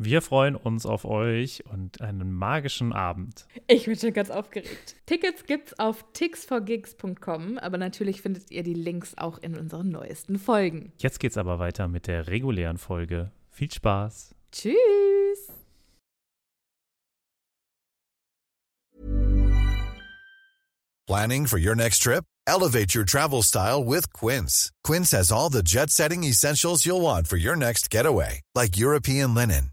Wir freuen uns auf euch und einen magischen Abend. Ich bin schon ganz aufgeregt. Tickets gibt's auf tixforgigs.com, aber natürlich findet ihr die Links auch in unseren neuesten Folgen. Jetzt geht's aber weiter mit der regulären Folge. Viel Spaß. Tschüss. Planning for your next trip? Elevate your travel style with Quince. Quince has all the jet-setting essentials you'll want for your next getaway, like European linen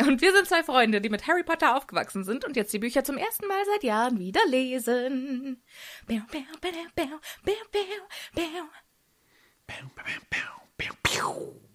Und wir sind zwei Freunde, die mit Harry Potter aufgewachsen sind und jetzt die Bücher zum ersten Mal seit Jahren wieder lesen. Bäu, bäu, bäu, bäu, bäu, bäu, bäu. Pew, pew, pew, pew, pew.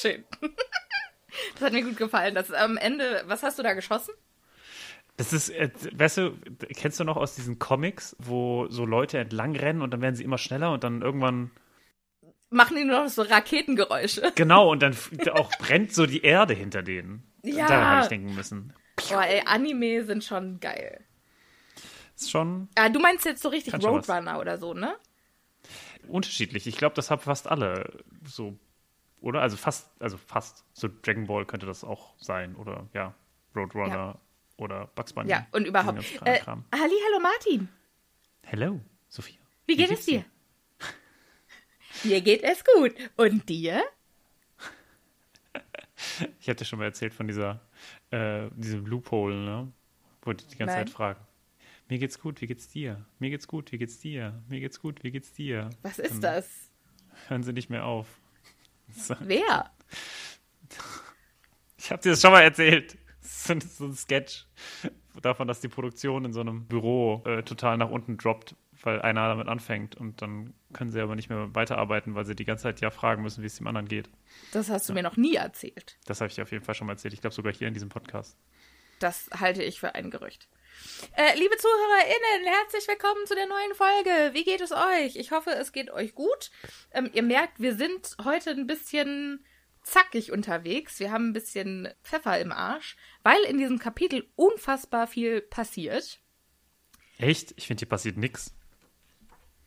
Schön. Das hat mir gut gefallen. Das ist am Ende, was hast du da geschossen? Das ist, äh, weißt du, kennst du noch aus diesen Comics, wo so Leute entlang rennen und dann werden sie immer schneller und dann irgendwann. Machen die nur noch so Raketengeräusche? Genau, und dann auch brennt so die Erde hinter denen. Ja. Daran habe ich denken müssen. Boah, ey, Anime sind schon geil. Ist schon Ah, du meinst jetzt so richtig. Roadrunner oder so, ne? unterschiedlich. Ich glaube, das haben fast alle so, oder? Also fast, also fast. So Dragon Ball könnte das auch sein, oder ja, Roadrunner Ja. oder Bugs Bunny. Ja, und überhaupt. Äh, Kram. Halli, hallo Martin. Hello, Sophia. Wie geht geht's es dir? Mir geht es gut. Und dir? Ich hatte schon mal erzählt von dieser, äh, diesem Loophole, ne? Wo die die ganze Nein. Zeit fragen. Mir geht's gut, wie geht's dir? Mir geht's gut, wie geht's dir? Mir geht's gut, wie geht's dir? Was ist Dann das? Hören sie nicht mehr auf. So. Wer? Ich habe dir das schon mal erzählt. Das ist so ein Sketch davon, dass die Produktion in so einem Büro äh, total nach unten droppt, weil einer damit anfängt und dann können sie aber nicht mehr weiterarbeiten, weil sie die ganze Zeit ja fragen müssen, wie es dem anderen geht. Das hast du mir noch nie erzählt. Das habe ich dir auf jeden Fall schon mal erzählt. Ich glaube sogar hier in diesem Podcast. Das halte ich für ein Gerücht. Äh, liebe ZuhörerInnen, herzlich willkommen zu der neuen Folge. Wie geht es euch? Ich hoffe, es geht euch gut. Ähm, ihr merkt, wir sind heute ein bisschen zackig unterwegs. Wir haben ein bisschen Pfeffer im Arsch, weil in diesem Kapitel unfassbar viel passiert. Echt? Ich finde, hier passiert nichts.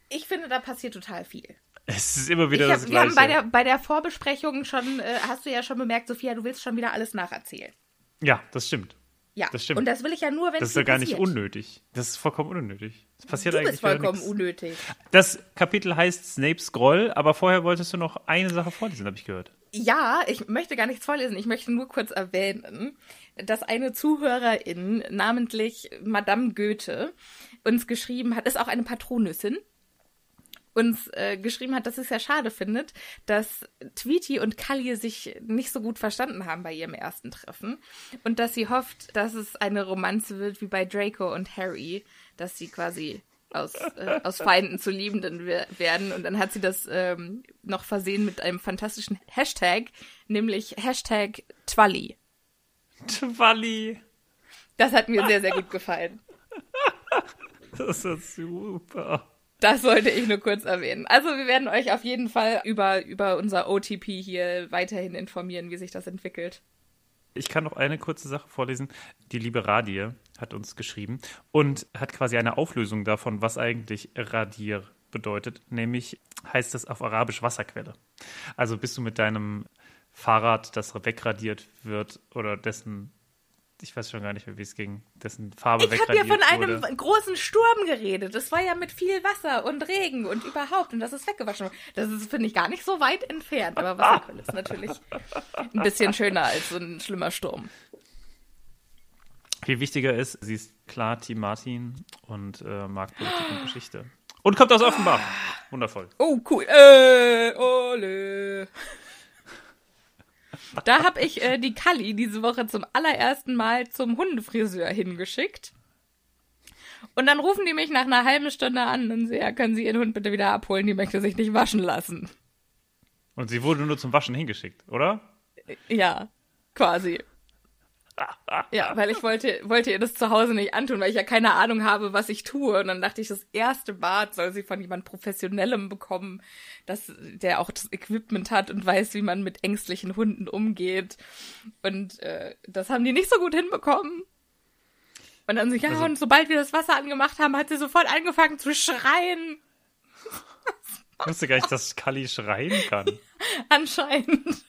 Ich finde, da passiert total viel. Es ist immer wieder Ich hab, das wir haben bei Gleiche. der, bei der Vorbesprechung schon, äh, hast du ja schon bemerkt, Sophia, du willst schon wieder alles nacherzählen. ja, das stimmt. Ja, Das stimmt. und das will ich ja nur, wenn Das es ist ja gar nicht passiert. unnötig. Das ist vollkommen unnötig. Das passiert Du eigentlich bist vollkommen unnötig. Das Kapitel heißt Snapes Groll, aber vorher wolltest du noch eine Sache vorlesen, habe ich gehört. Ja, ich möchte gar nichts vorlesen. Ich möchte nur kurz erwähnen, dass eine Zuhörerin, namentlich Madame Goethe, uns geschrieben hat, ist auch eine Patronüssin, uns äh, geschrieben hat, dass es ja schade findet, dass Tweety und Kalli sich nicht so gut verstanden haben bei ihrem ersten Treffen und dass sie hofft, dass es eine Romanze wird wie bei Draco und Harry, dass sie quasi aus, äh, aus Feinden zu Liebenden wer- werden. Und dann hat sie das ähm, noch versehen mit einem fantastischen Hashtag, nämlich Hashtag Twalli. Twalli. Das hat mir sehr, sehr gut gefallen. Das ist super. Das wollte ich nur kurz erwähnen. Also wir werden euch auf jeden Fall über, über unser OTP hier weiterhin informieren, wie sich das entwickelt. Ich kann noch eine kurze Sache vorlesen. Die liebe Radie hat uns geschrieben und hat quasi eine Auflösung davon, was eigentlich Radir bedeutet. Nämlich heißt es auf Arabisch Wasserquelle. Also bist du mit deinem Fahrrad, das wegradiert wird oder dessen ich weiß schon gar nicht mehr, wie es ging, dessen Farbe Ich habe ja von wurde. einem großen Sturm geredet. Das war ja mit viel Wasser und Regen und überhaupt. Und das ist weggewaschen. Das ist, finde ich, gar nicht so weit entfernt. Aber Wasserfall ist natürlich ein bisschen schöner als so ein schlimmer Sturm. Viel wichtiger ist, sie ist klar Team Martin und äh, mag Politik und Geschichte. Und kommt aus Offenbach. Wundervoll. Oh, cool. Äh, ole. Da habe ich äh, die Kalli diese Woche zum allerersten Mal zum Hundefriseur hingeschickt. Und dann rufen die mich nach einer halben Stunde an und sagen, ja, können Sie Ihren Hund bitte wieder abholen, die möchte sich nicht waschen lassen. Und sie wurde nur zum Waschen hingeschickt, oder? Ja, quasi. Ja, weil ich wollte, wollte ihr das zu Hause nicht antun, weil ich ja keine Ahnung habe, was ich tue. Und dann dachte ich, das erste Bad soll sie von jemand Professionellem bekommen, dass der auch das Equipment hat und weiß, wie man mit ängstlichen Hunden umgeht. Und äh, das haben die nicht so gut hinbekommen. Und dann so, ja, Also- und sobald wir das Wasser angemacht haben, hat sie sofort angefangen zu schreien. Ich wusste gar nicht, dass Kali schreien kann. Anscheinend.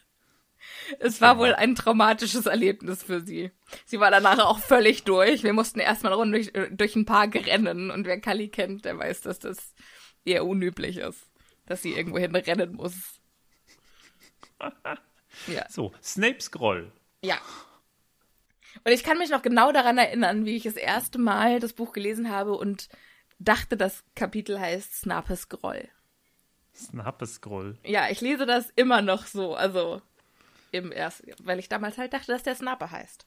Es war wohl ein traumatisches Erlebnis für sie. Sie war danach auch völlig durch. Wir mussten erstmal rund durch, durch ein Park rennen. Und wer Kali kennt, der weiß, dass das eher unüblich ist. Dass sie irgendwo rennen muss. Ja. So, Snapes Groll. Ja. Und ich kann mich noch genau daran erinnern, wie ich das erste Mal das Buch gelesen habe und dachte, das Kapitel heißt Snapes Groll. Snapes Groll. Ja, ich lese das immer noch so, also im ersten, weil ich damals halt dachte, dass der Snape heißt.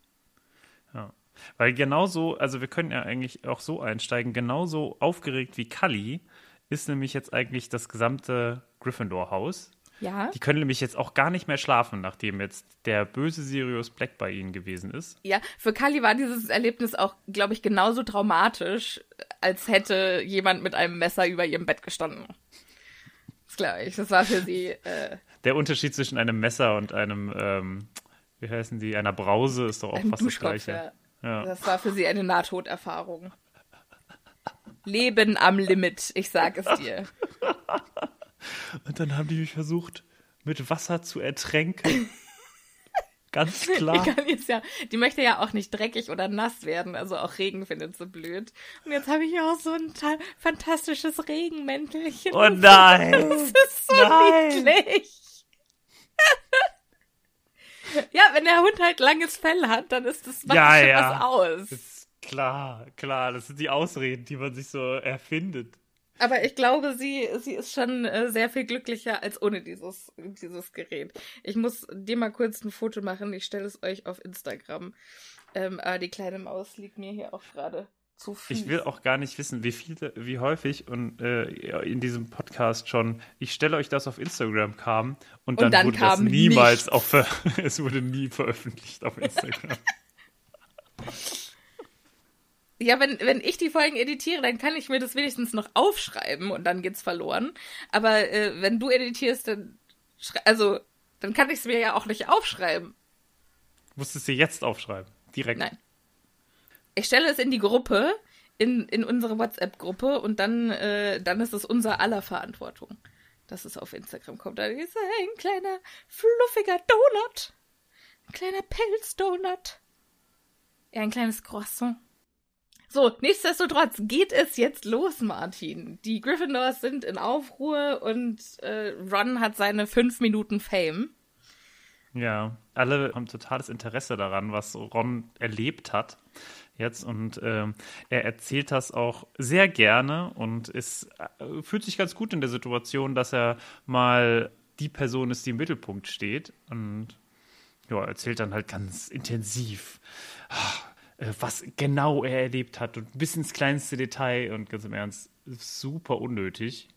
Ja. Weil genauso, also wir können ja eigentlich auch so einsteigen, genauso aufgeregt wie Kali ist nämlich jetzt eigentlich das gesamte Gryffindor-Haus. Ja. Die können nämlich jetzt auch gar nicht mehr schlafen, nachdem jetzt der böse Sirius Black bei ihnen gewesen ist. Ja, für Kali war dieses Erlebnis auch, glaube ich, genauso traumatisch, als hätte jemand mit einem Messer über ihrem Bett gestanden. Das glaube ich. Das war für sie. Äh, Der Unterschied zwischen einem Messer und einem, ähm, wie heißen die, einer Brause ist doch auch ein fast das gleiche. Ja. Ja. Das war für sie eine Nahtoderfahrung. Leben am Limit, ich sag es dir. Und dann haben die mich versucht, mit Wasser zu ertränken. Ganz klar. Die, ja, die möchte ja auch nicht dreckig oder nass werden, also auch Regen findet sie blöd. Und jetzt habe ich auch so ein ta- fantastisches Regenmäntelchen. Oh nein! Das ist so Nein. niedlich. ja, wenn der Hund halt langes Fell hat, dann ist das macht Ja, schon ja. was aus. Ist klar, klar. Das sind die Ausreden, die man sich so erfindet. Aber ich glaube, sie, sie ist schon äh, sehr viel glücklicher als ohne dieses, dieses Gerät. Ich muss dir mal kurz ein Foto machen. Ich stelle es euch auf Instagram. Ähm, aber die kleine Maus liegt mir hier auch gerade zu Füßen. Ich will auch gar nicht wissen, wie viele, wie häufig und äh, in diesem Podcast schon, ich stelle euch das auf Instagram kam und dann, dann wurde das niemals nichts. auf es wurde nie veröffentlicht auf Instagram. Ja, wenn, wenn ich die Folgen editiere, dann kann ich mir das wenigstens noch aufschreiben und dann geht's verloren. Aber äh, wenn du editierst, dann also dann kann ich es mir ja auch nicht aufschreiben. Musstest du jetzt aufschreiben. Direkt. Nein. Ich stelle es in die Gruppe, in, in unsere WhatsApp-Gruppe und dann, äh, dann ist es unser aller Verantwortung, dass es auf Instagram kommt. Da ist ein kleiner, fluffiger Donut. Ein kleiner Pelzdonut. Ja, ein kleines Croissant. So, nichtsdestotrotz geht es jetzt los, Martin. Die Gryffindors sind in Aufruhr und äh, Ron hat seine fünf Minuten Fame. Ja, alle haben totales Interesse daran, was Ron erlebt hat jetzt und ähm, er erzählt das auch sehr gerne und ist, äh, fühlt sich ganz gut in der Situation, dass er mal die Person ist, die im Mittelpunkt steht und ja, erzählt dann halt ganz intensiv, ah, äh, was genau er erlebt hat und bis ins kleinste Detail und ganz im Ernst, super unnötig.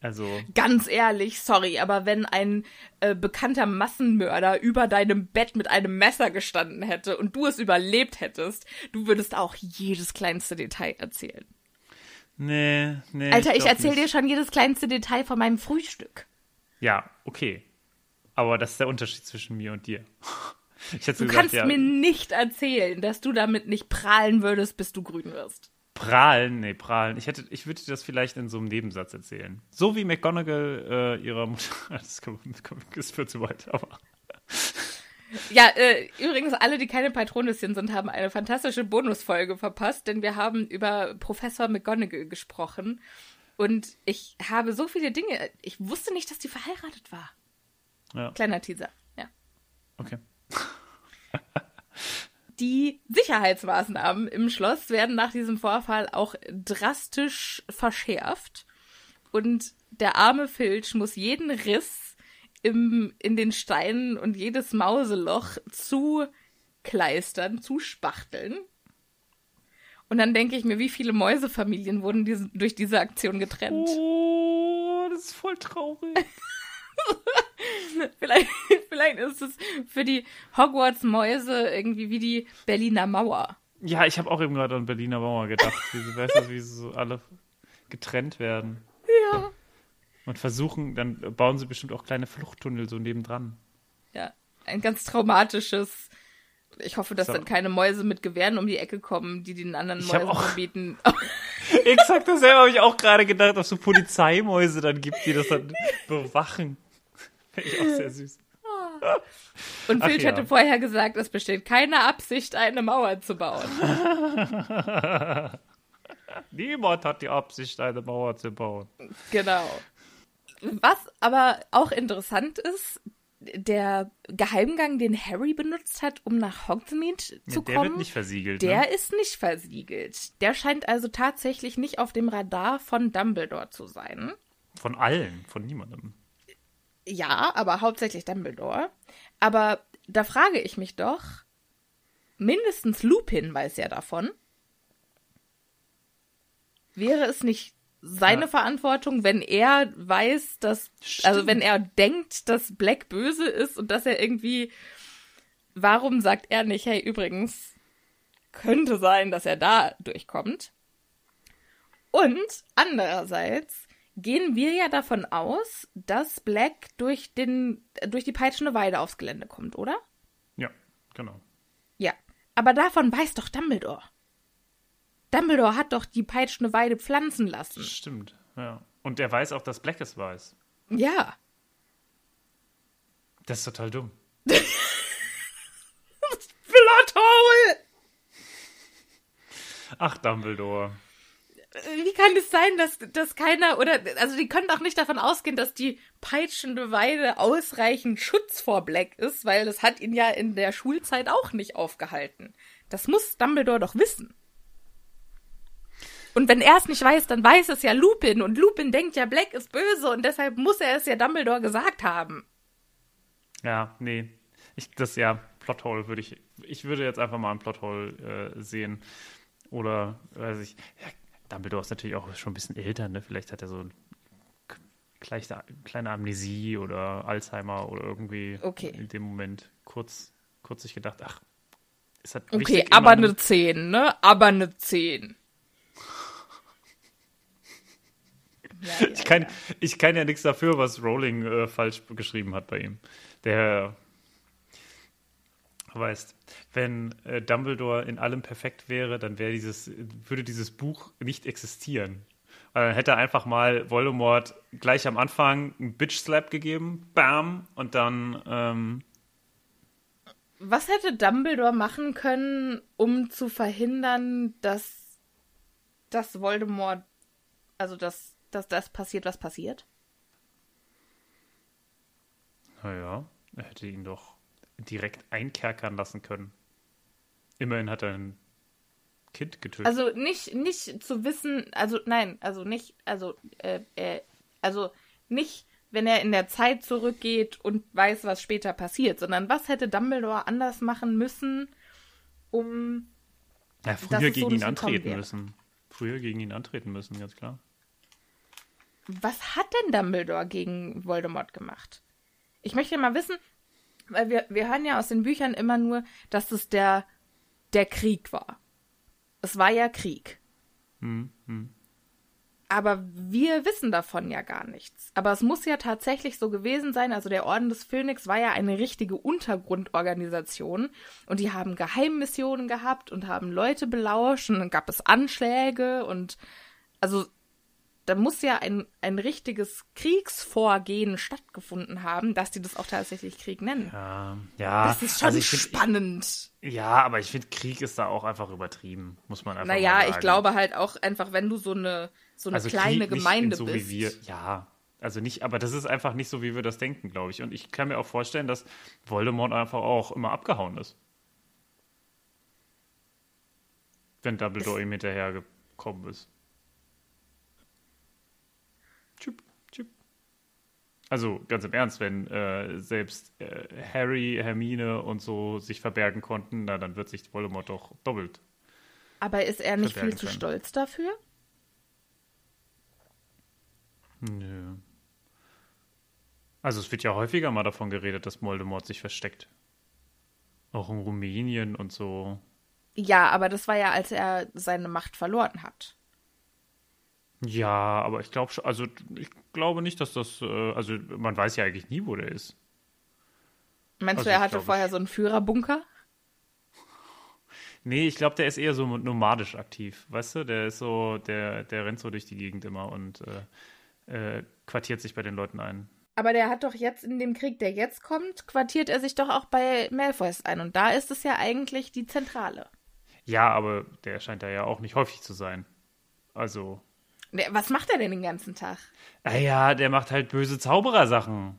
Also, Ganz ehrlich, sorry, aber wenn ein äh, bekannter Massenmörder über deinem Bett mit einem Messer gestanden hätte und du es überlebt hättest, du würdest auch jedes kleinste Detail erzählen. nee, nee. Alter, ich glaub erzähl nicht. dir schon jedes kleinste Detail von meinem Frühstück. Ja, okay. Aber das ist der Unterschied zwischen mir und dir. Ich Du gesagt, kannst ja, mir nicht erzählen, dass du damit nicht prahlen würdest, bis du grün wirst. Prahlen, nee, prahlen. Ich hätte, ich würde dir das vielleicht in so einem Nebensatz erzählen. So wie McGonagall äh, ihrer Mutter. Das kommt- das führt zu weit, aber. Ja, äh, übrigens, alle, die keine Patronüschen sind, haben eine fantastische Bonusfolge verpasst, denn wir haben über Professor McGonagall gesprochen. Und ich habe so viele Dinge. Ich wusste nicht, dass die verheiratet war. Ja. Kleiner Teaser, ja. Okay. Die Sicherheitsmaßnahmen im Schloss werden nach diesem Vorfall auch drastisch verschärft. Und der arme Filch muss jeden Riss im, in den Steinen und jedes Mauseloch zukleistern, zuspachteln. Und dann denke ich mir, wie viele Mäusefamilien wurden diese, durch diese Aktion getrennt? Oh, das ist voll traurig. Vielleicht, vielleicht ist es für die Hogwarts-Mäuse irgendwie wie die Berliner Mauer. Ja, ich habe auch eben gerade an Berliner Mauer gedacht. Wie sie, weißt du, wie sie so alle getrennt werden. Ja. Und versuchen, dann bauen sie bestimmt auch kleine Fluchttunnel so nebendran. Ja. Ein ganz traumatisches. Ich hoffe, dass So. dann keine Mäuse mit Gewehren um die Ecke kommen, die den anderen Ich Mäusen auch- verbieten. Exakt dasselbe habe ich auch gerade gedacht, ob es so Polizeimäuse dann gibt, die das dann bewachen. Finde ich auch sehr süß. Und Ach Filch ja. hatte vorher gesagt, es besteht keine Absicht, eine Mauer zu bauen. Niemand hat die Absicht, eine Mauer zu bauen. Genau. Was aber auch interessant ist, der Geheimgang, den Harry benutzt hat, um nach Hogsmeade zu der kommen, wird nicht versiegelt. der ne? ist nicht versiegelt. Der scheint also tatsächlich nicht auf dem Radar von Dumbledore zu sein. Von allen, von niemandem. Ja, aber hauptsächlich Dumbledore. Aber da frage ich mich doch, mindestens Lupin weiß ja davon. Wäre es nicht seine Ja. Verantwortung, wenn er weiß, dass, also Stimmt. wenn er denkt, dass Black böse ist und dass er irgendwie, warum sagt er nicht, hey, übrigens, könnte sein, dass er da durchkommt? Und andererseits gehen wir ja davon aus, dass Black durch den, durch die peitschende Weide aufs Gelände kommt, oder? Ja, genau. Ja. Aber davon weiß doch Dumbledore. Dumbledore hat doch die peitschende Weide pflanzen lassen. Stimmt, ja. Und er weiß auch, dass Black es weiß. Ja. Das ist total dumm. Plothole! Ach, Dumbledore. Wie kann es sein, dass, dass keiner, oder, also die können doch nicht davon ausgehen, dass die peitschende Weide ausreichend Schutz vor Black ist, weil das hat ihn ja in der Schulzeit auch nicht aufgehalten. Das muss Dumbledore doch wissen. Und wenn er es nicht weiß, dann weiß es ja Lupin und Lupin denkt ja, Black ist böse und deshalb muss er es ja Dumbledore gesagt haben. Ja, nee. Ich, das, ja, Plothole würde ich, ich würde jetzt einfach mal ein Plothole äh, sehen. Oder, weiß ich, ja, Dumbledore ist natürlich auch schon ein bisschen älter, ne? Vielleicht hat er so eine kleine, Amnesie oder Alzheimer oder irgendwie Okay. in dem Moment kurz, kurz sich gedacht, ach, ist das Okay, aber eine 10, ne? Aber eine 10. Ja, ja, Ich kann, ja. ich kann ja nichts dafür, was Rowling äh, falsch geschrieben hat bei ihm. Der weißt, wenn äh, Dumbledore in allem perfekt wäre, dann wäre dieses, würde dieses Buch nicht existieren. Weil dann hätte er einfach mal Voldemort gleich am Anfang einen Bitch-Slap gegeben, bam, und dann, ähm, Was hätte Dumbledore machen können, um zu verhindern, dass, dass Voldemort, also dass, dass das passiert, was passiert? naja, er hätte ihn doch direkt einkerkern lassen können. Immerhin hat er ein Kind getötet. Also nicht, nicht zu wissen, also nein, also nicht, also, äh, äh, also nicht, wenn er in der Zeit zurückgeht und weiß, was später passiert, sondern was hätte Dumbledore anders machen müssen, um Ja, früher es so gegen ihn antreten wäre. müssen. Früher gegen ihn antreten müssen, ganz klar. Was hat denn Dumbledore gegen Voldemort gemacht? Ich möchte mal wissen, weil wir, wir hören ja aus den Büchern immer nur, dass es der, der Krieg war. Es war ja Krieg. Hm, hm. Aber wir wissen davon ja gar nichts. Aber es muss ja tatsächlich so gewesen sein. Also der Orden des Phönix war ja eine richtige Untergrundorganisation. Und die haben Geheimmissionen gehabt und haben Leute belauscht und dann gab es Anschläge und also da muss ja ein, ein richtiges Kriegsvorgehen stattgefunden haben, dass die das auch tatsächlich Krieg nennen. Ja, ja. Das ist schon also find- spannend. Ja, aber ich finde, Krieg ist da auch einfach übertrieben, muss man einfach naja, sagen. ich glaube halt auch einfach, wenn du so eine, so eine also kleine Krieg Gemeinde in so bist. Wie wir, ja, also nicht, aber das ist einfach nicht so, wie wir das denken, glaube ich. Und ich kann mir auch vorstellen, dass Voldemort einfach auch immer abgehauen ist. Wenn Dumbledore ihm hinterhergekommen ist. Also ganz im Ernst, wenn äh, selbst äh, Harry, Hermine und so sich verbergen konnten, na, dann wird sich Voldemort doch doppelt. Aber ist er nicht viel zu können. stolz dafür? Nö. Also es wird ja häufiger mal davon geredet, dass Voldemort sich versteckt. Auch in Rumänien und so. Ja, aber das war ja, als er seine Macht verloren hat. Ja, aber ich glaube schon, also ich glaube nicht, dass das, äh, also man weiß ja eigentlich nie, wo der ist. Meinst Also du, er hatte vorher so einen Führerbunker? Nee, ich glaube, der ist eher so nomadisch aktiv, weißt du? Der ist so, der, der rennt so durch die Gegend immer und äh, äh, quartiert sich bei den Leuten ein. Aber der hat doch jetzt in dem Krieg, der jetzt kommt, quartiert er sich doch auch bei Malfoys ein. Und da ist es ja eigentlich die Zentrale. Ja, aber der scheint da ja auch nicht häufig zu sein. Also, was macht er denn den ganzen Tag? naja, der macht halt böse Zauberersachen.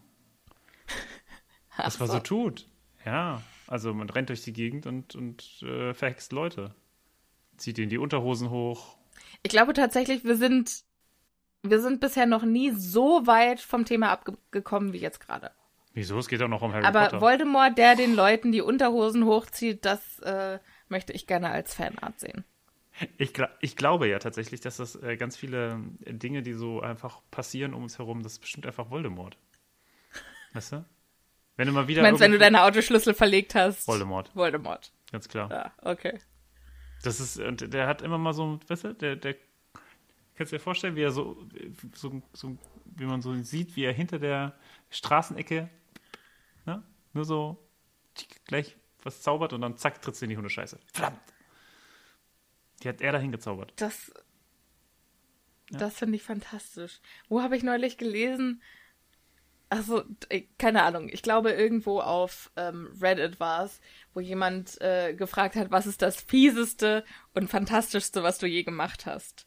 Was man so. so tut. Ja, also man rennt durch die Gegend und, und äh, verhext Leute. Zieht ihnen die Unterhosen hoch. Ich glaube tatsächlich, wir sind, wir sind bisher noch nie so weit vom Thema abgekommen wie jetzt gerade. Wieso? Es geht doch noch um Harry Aber Potter. Voldemort, der den Leuten die Unterhosen hochzieht, das äh, möchte ich gerne als Fanart sehen. Ich, ich glaube ja tatsächlich, dass das äh, ganz viele äh, Dinge, die so einfach passieren um uns herum, das ist bestimmt einfach Voldemort. Weißt du? Wenn du mal wieder. Du meinst, wenn du deine Autoschlüssel verlegt hast? Voldemort, Voldemort. ganz klar. Ja, okay. Das ist, und der hat immer mal so, weißt du, der, der, kannst du dir vorstellen, wie er so, so, so, wie man so sieht, wie er hinter der Straßenecke, ne, nur so, gleich was zaubert und dann zack, trittst du in die Hundescheiße. Verdammt! Die hat er dahin gezaubert. Das, das finde ich fantastisch. Wo habe ich neulich gelesen? Also, keine Ahnung. Ich glaube, irgendwo auf ähm, Reddit war es, wo jemand äh, gefragt hat, was ist das fieseste und fantastischste, was du je gemacht hast?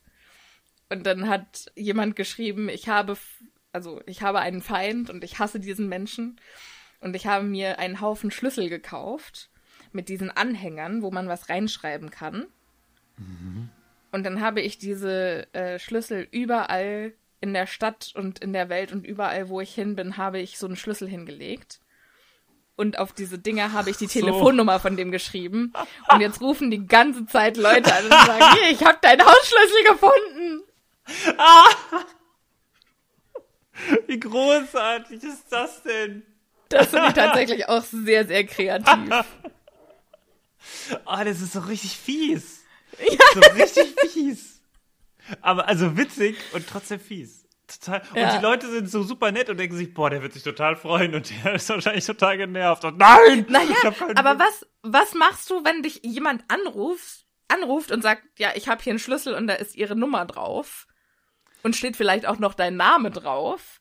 Und dann hat jemand geschrieben, ich habe, also ich habe einen Feind und ich hasse diesen Menschen und ich habe mir einen Haufen Schlüssel gekauft mit diesen Anhängern, wo man was reinschreiben kann. Und dann habe ich diese äh, Schlüssel überall in der Stadt und in der Welt und überall, wo ich hin bin, habe ich so einen Schlüssel hingelegt. Und auf diese Dinger habe ich die so. Telefonnummer von dem geschrieben. Und jetzt rufen die ganze Zeit Leute an und sagen, hier, ich habe deinen Hausschlüssel gefunden. Wie großartig ist das denn? Das finde ich tatsächlich auch sehr, sehr kreativ. Ah, das ist so richtig fies. So richtig fies. Aber also witzig und trotzdem fies. Total. Und Ja. die Leute sind so super nett und denken sich, boah, der wird sich total freuen und der ist wahrscheinlich total genervt. Und nein! Naja, aber was, was machst du, wenn dich jemand anruft, anruft und sagt, ja, ich habe hier einen Schlüssel und da ist ihre Nummer drauf und steht vielleicht auch noch dein Name drauf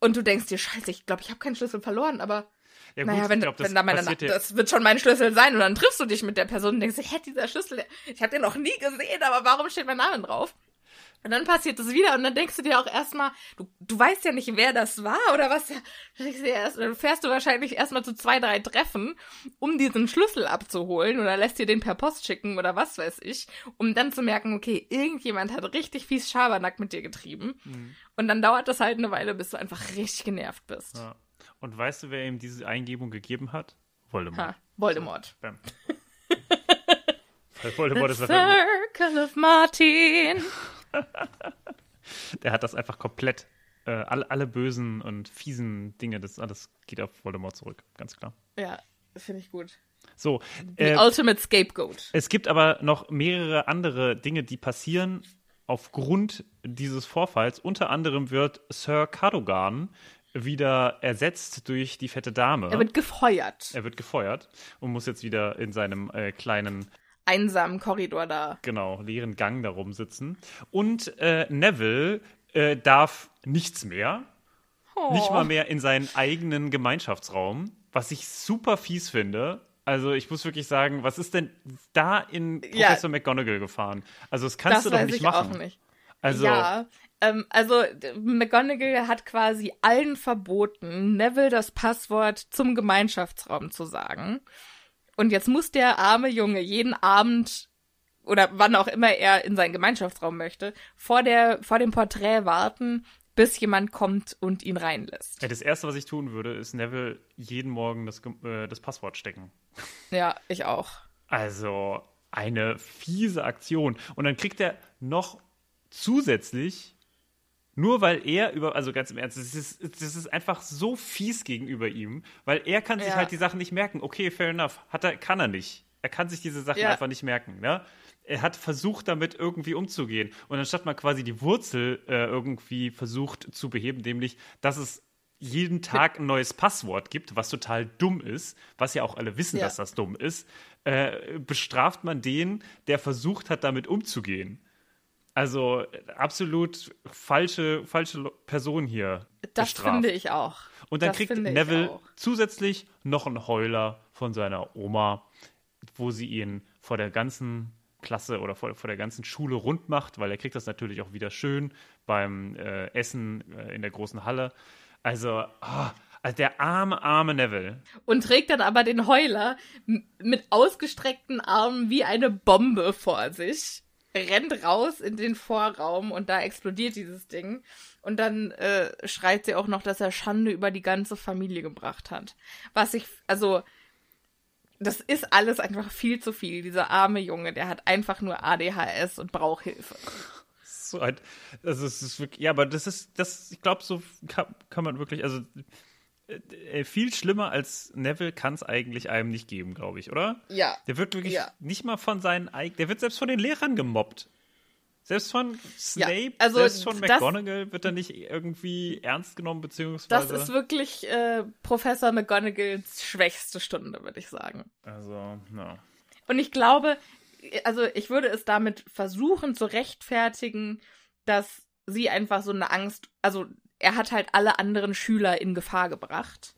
und du denkst dir, scheiße, ich glaube, ich habe keinen Schlüssel verloren, aber Ja, gut, naja, wenn, ich glaub, das wenn da meine, das wird schon mein Schlüssel sein und dann triffst du dich mit der Person und denkst hä, dieser Schlüssel, ich habe den noch nie gesehen, aber warum steht mein Name drauf? Und dann passiert das wieder und dann denkst du dir auch erstmal, du, du weißt ja nicht, wer das war oder was. Dann fährst du wahrscheinlich erstmal zu zwei, drei Treffen, um diesen Schlüssel abzuholen oder lässt dir den per Post schicken oder was weiß ich, um dann zu merken, okay, irgendjemand hat richtig fies Schabernack mit dir getrieben. Mhm. Und dann dauert das halt eine Weile, bis du einfach richtig genervt bist. Ja. Und weißt du, wer ihm diese Eingebung gegeben hat? Voldemort. Ha, Voldemort. Bam. Weil Voldemort ist The einfach, Circle of Martin. der hat das einfach komplett, äh, alle, alle bösen und fiesen Dinge, das alles geht auf Voldemort zurück, ganz klar. Ja, finde ich gut. So, The äh, Ultimate Scapegoat. Es gibt aber noch mehrere andere Dinge, die passieren aufgrund dieses Vorfalls. Unter anderem wird Sir Cadogan wieder ersetzt durch die fette Dame. Er wird gefeuert. Er wird gefeuert und muss jetzt wieder in seinem äh, kleinen einsamen Korridor da. Genau, leeren Gang da rumsitzen. Und äh, Neville äh, darf nichts mehr. Oh. Nicht mal mehr in seinen eigenen Gemeinschaftsraum, was ich super fies finde. Also ich muss wirklich sagen, was ist denn da in Ja. Professor McGonagall gefahren? Also das kannst Das du doch weiß nicht ich machen. auch nicht. Also Ja, ähm, also McGonagall hat quasi allen verboten, Neville das Passwort zum Gemeinschaftsraum zu sagen. Und jetzt muss der arme Junge jeden Abend oder wann auch immer er in seinen Gemeinschaftsraum möchte, vor der vor dem Porträt warten, bis jemand kommt und ihn reinlässt. Ja, das erste, was ich tun würde, ist Neville jeden Morgen das, äh, das Passwort stecken. Ja, ich auch. Also eine fiese Aktion. Und dann kriegt er noch zusätzlich, nur weil er über, also ganz im Ernst, das ist, das ist einfach so fies gegenüber ihm, weil er kann sich Ja. halt die Sachen nicht merken. Okay, fair enough. Hat er, kann er nicht. Er kann sich diese Sachen Ja. einfach nicht merken. Ne? Er hat versucht, damit irgendwie umzugehen. Und anstatt man quasi die Wurzel äh, irgendwie versucht zu beheben, nämlich, dass es jeden Tag ein neues Passwort gibt, was total dumm ist, was ja auch alle wissen, Ja. dass das dumm ist, äh, bestraft man den, der versucht hat, damit umzugehen. Also absolut falsche, falsche Person hier. Das bestraft. finde ich auch. Und dann das kriegt Neville zusätzlich noch einen Heuler von seiner Oma, wo sie ihn vor der ganzen Klasse oder vor, vor der ganzen Schule rund macht, weil er kriegt das natürlich auch wieder schön beim äh, Essen äh, in der großen Halle. Also, ah, also der arme, arme Neville. und trägt dann aber den Heuler mit ausgestreckten Armen wie eine Bombe vor sich, rennt raus in den Vorraum und da explodiert dieses Ding. Und dann äh, schreit sie auch noch, dass er Schande über die ganze Familie gebracht hat. Was ich, also, das ist alles einfach viel zu viel. Dieser arme Junge, der hat einfach nur ADHS und braucht Hilfe. So ein, also es ist wirklich, ja, aber das ist, das, ich glaube, so kann, kann man wirklich, also viel schlimmer als Neville kann es eigentlich einem nicht geben, glaube ich, oder? Ja. Der wird wirklich Ja. nicht mal von seinen eigenen, der wird selbst von den Lehrern gemobbt. Selbst von Snape, also selbst von das- McGonagall wird er nicht irgendwie ernst genommen, Das beziehungsweise. ist wirklich äh, Professor McGonagalls schwächste Stunde, würde ich sagen. also, ja. Und ich glaube, also ich würde es damit versuchen zu rechtfertigen, dass sie einfach so eine Angst, also er hat halt alle anderen Schüler in Gefahr gebracht.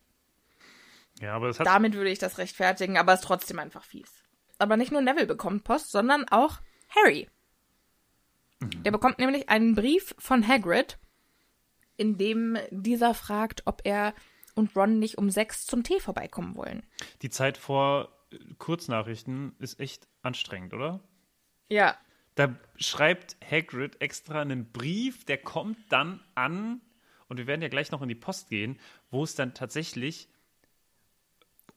Ja, aber es hat. Damit würde ich das rechtfertigen, aber es ist trotzdem einfach fies. Aber nicht nur Neville bekommt Post, sondern auch Harry. Der bekommt nämlich einen Brief von Hagrid, in dem dieser fragt, ob er und Ron nicht um sechs zum Tee vorbeikommen wollen. Die Zeit vor Kurznachrichten ist echt anstrengend, oder? Ja, Da schreibt Hagrid extra einen Brief, der kommt dann an, und wir werden ja gleich noch in die Post gehen, wo es dann tatsächlich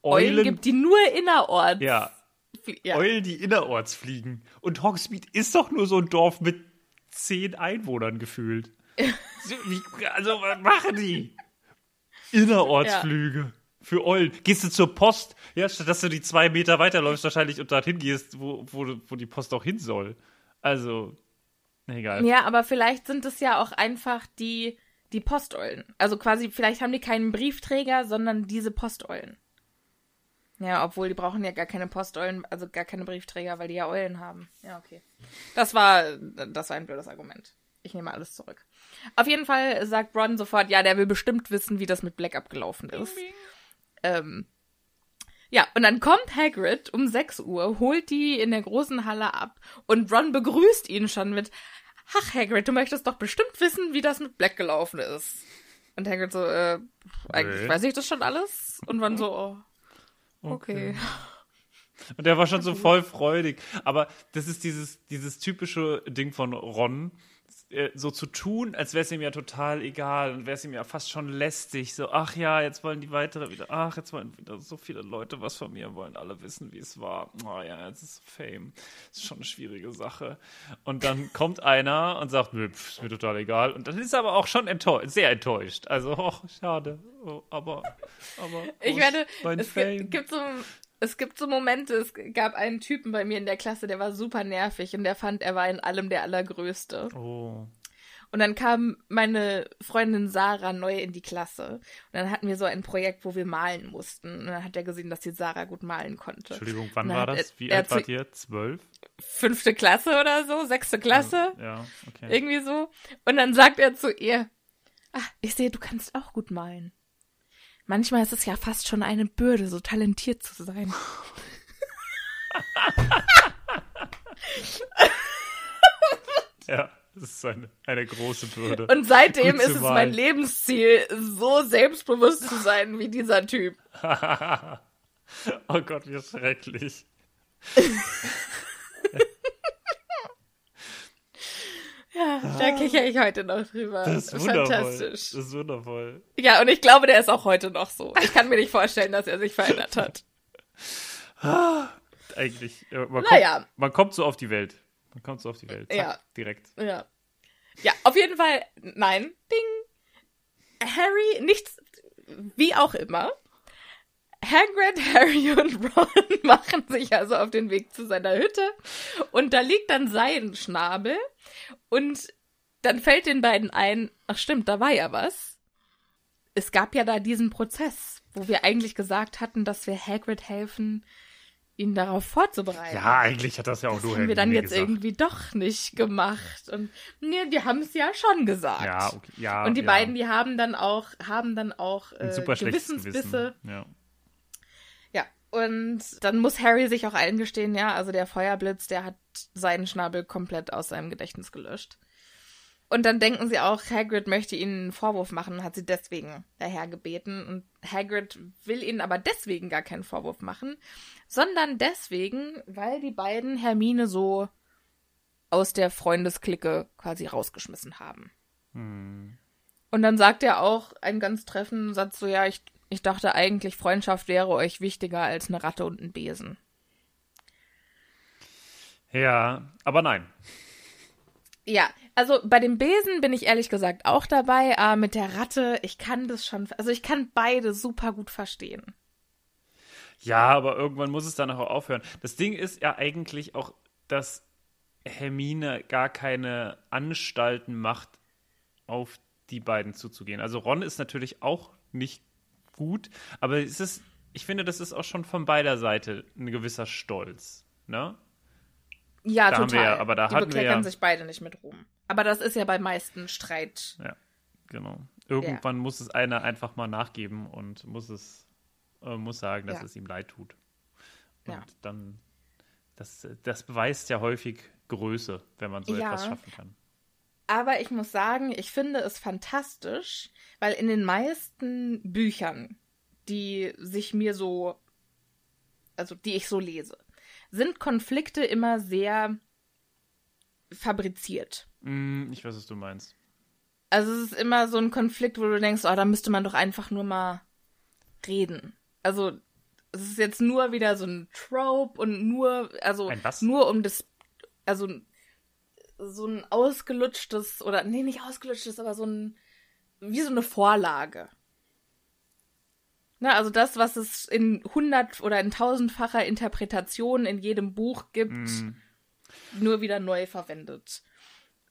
Eulen, Eulen, gibt, die nur innerorts. ja, ja. Eulen, die innerorts fliegen. Und Hogsmeade ist doch nur so ein Dorf mit zehn Einwohnern gefühlt. Also, was machen die? Innerortsflüge. Für Eulen. Gehst du zur Post? Ja, statt dass du die zwei Meter weiterläufst wahrscheinlich und dorthin gehst, wo, wo, wo die Post auch hin soll. Also, egal. Ja, aber vielleicht sind es ja auch einfach die, die Posteulen. Also quasi, vielleicht haben die keinen Briefträger, sondern diese Posteulen. Ja, obwohl die brauchen ja gar keine Posteulen, also gar keine Briefträger, weil die ja Eulen haben. Ja, okay. Das war, das war ein blödes Argument. Ich nehme alles zurück. Auf jeden Fall sagt Ron sofort, ja, der will bestimmt wissen, wie das mit Black abgelaufen ist. Ähm, ja, und dann kommt Hagrid um 6 Uhr, holt die in der großen Halle ab und Ron begrüßt ihn schon mit, ach Hagrid, du möchtest doch bestimmt wissen, wie das mit Black gelaufen ist. Und Hagrid so, äh, eigentlich Nee. weiß ich das schon alles. Und Ron so, oh, okay. Und der war schon so voll freudig. Aber das ist dieses, dieses typische Ding von Ron, äh, so zu tun, als wäre es ihm ja total egal und wäre es ihm ja fast schon lästig. So, ach ja, jetzt wollen die weitere wieder, ach, jetzt wollen wieder so viele Leute was von mir, wollen alle wissen, wie es war. Oh ja, jetzt ist Fame. Das ist schon eine schwierige Sache. Und dann kommt einer und sagt, nö, pf, ist mir total egal. Und dann ist er aber auch schon enttäuscht, sehr enttäuscht. Also, oh, schade. Oh, aber, aber. Ich werde, es Fame? gibt, gibt so, es gibt so Momente, es gab einen Typen bei mir in der Klasse, der war super nervig und der fand, er war in allem der Allergrößte. Oh. Und dann kam meine Freundin Sarah neu in die Klasse. Und dann hatten wir so ein Projekt, wo wir malen mussten. Und dann hat er gesehen, dass die Sarah gut malen konnte. Entschuldigung, wann war das? er- Wie alt wart ihr? Zwölf? Fünfte Klasse oder so, sechste Klasse. Ja, okay. Irgendwie so. Und dann sagt er zu ihr, ah, ich sehe, du kannst auch gut malen. Manchmal ist es ja fast schon eine Bürde, so talentiert zu sein. Ja, das ist eine, eine große Bürde. Und seitdem ist es mein Lebensziel, so selbstbewusst zu sein wie dieser Typ. oh Gott, wie schrecklich. Ja, da kichere ich heute noch drüber. Das ist. Fantastisch. Das ist wundervoll. Ja, und ich glaube, der ist auch heute noch so. Ich kann mir nicht vorstellen, dass er sich verändert hat. Eigentlich. äh, Man, Naja. kommt, man kommt so auf die Welt. Man kommt so auf die Welt. Zack, Ja. Direkt. Ja. Ja, auf jeden Fall, nein. Ding. Harry, nichts, wie auch immer. Hagrid, Harry und Ron machen sich also auf den Weg zu seiner Hütte. Und da liegt dann sein Schnabel. Und dann fällt den beiden ein, ach stimmt, da war ja was. Es gab ja da diesen Prozess, wo wir eigentlich gesagt hatten, dass wir Hagrid helfen, ihn darauf vorzubereiten. Ja, eigentlich hat das ja auch Das nur haben wir dann jetzt gesagt. irgendwie doch nicht gemacht. Und nee, die haben es ja schon gesagt. Ja, okay. Ja, Und die ja. beiden, die haben dann auch, haben dann auch äh, Gewissensbisse. Gewissen. Ja. Ja. Und dann muss Harry sich auch eingestehen, ja, also der Feuerblitz, der hat seinen Schnabel komplett aus seinem Gedächtnis gelöscht. Und dann denken sie auch, Hagrid möchte ihnen einen Vorwurf machen und hat sie deswegen daher gebeten. Und Hagrid will ihnen aber deswegen gar keinen Vorwurf machen, sondern deswegen, weil die beiden Hermine so aus der Freundesklicke quasi rausgeschmissen haben. Hm. Und dann sagt er auch einen ganz treffenden Satz so, ja, ich, ich dachte eigentlich, Freundschaft wäre euch wichtiger als eine Ratte und ein Besen. ja, aber nein. Ja, also bei dem Besen bin ich ehrlich gesagt auch dabei, aber mit der Ratte, ich kann das schon, also ich kann beide super gut verstehen. Ja, aber irgendwann muss es dann auch aufhören. Das Ding ist ja eigentlich auch, dass Hermine gar keine Anstalten macht, auf die beiden zuzugehen. Also Ron ist natürlich auch nicht gut, aber es ist, ich finde, das ist auch schon von beider Seite ein gewisser Stolz. Ne? Ja, Da haben total. wir ja- aber da Die hatten wir ja- sich beide nicht mit Ruhm. Aber das ist ja bei meisten Streit. Ja, genau. Irgendwann muss es einer einfach mal nachgeben und muss es äh, muss sagen, dass Ja. es ihm leid tut. Und Ja. dann, das, das beweist ja häufig Größe, wenn man so Ja. etwas schaffen kann. Aber ich muss sagen, ich finde es fantastisch, weil in den meisten Büchern, die sich mir so, also die ich so lese, sind Konflikte immer sehr fabriziert. Mm, ich weiß, was du meinst. Also es ist immer so ein Konflikt, wo du denkst, oh, da müsste man doch einfach nur mal reden. Also es ist jetzt nur wieder so ein Trope und nur, also nur um das, also so ein ausgelutschtes oder nee, nicht ausgelutschtes, aber so ein wie so eine Vorlage. Na, also das, was es in hundert oder in tausendfacher Interpretation in jedem Buch gibt, Mm, nur wieder neu verwendet.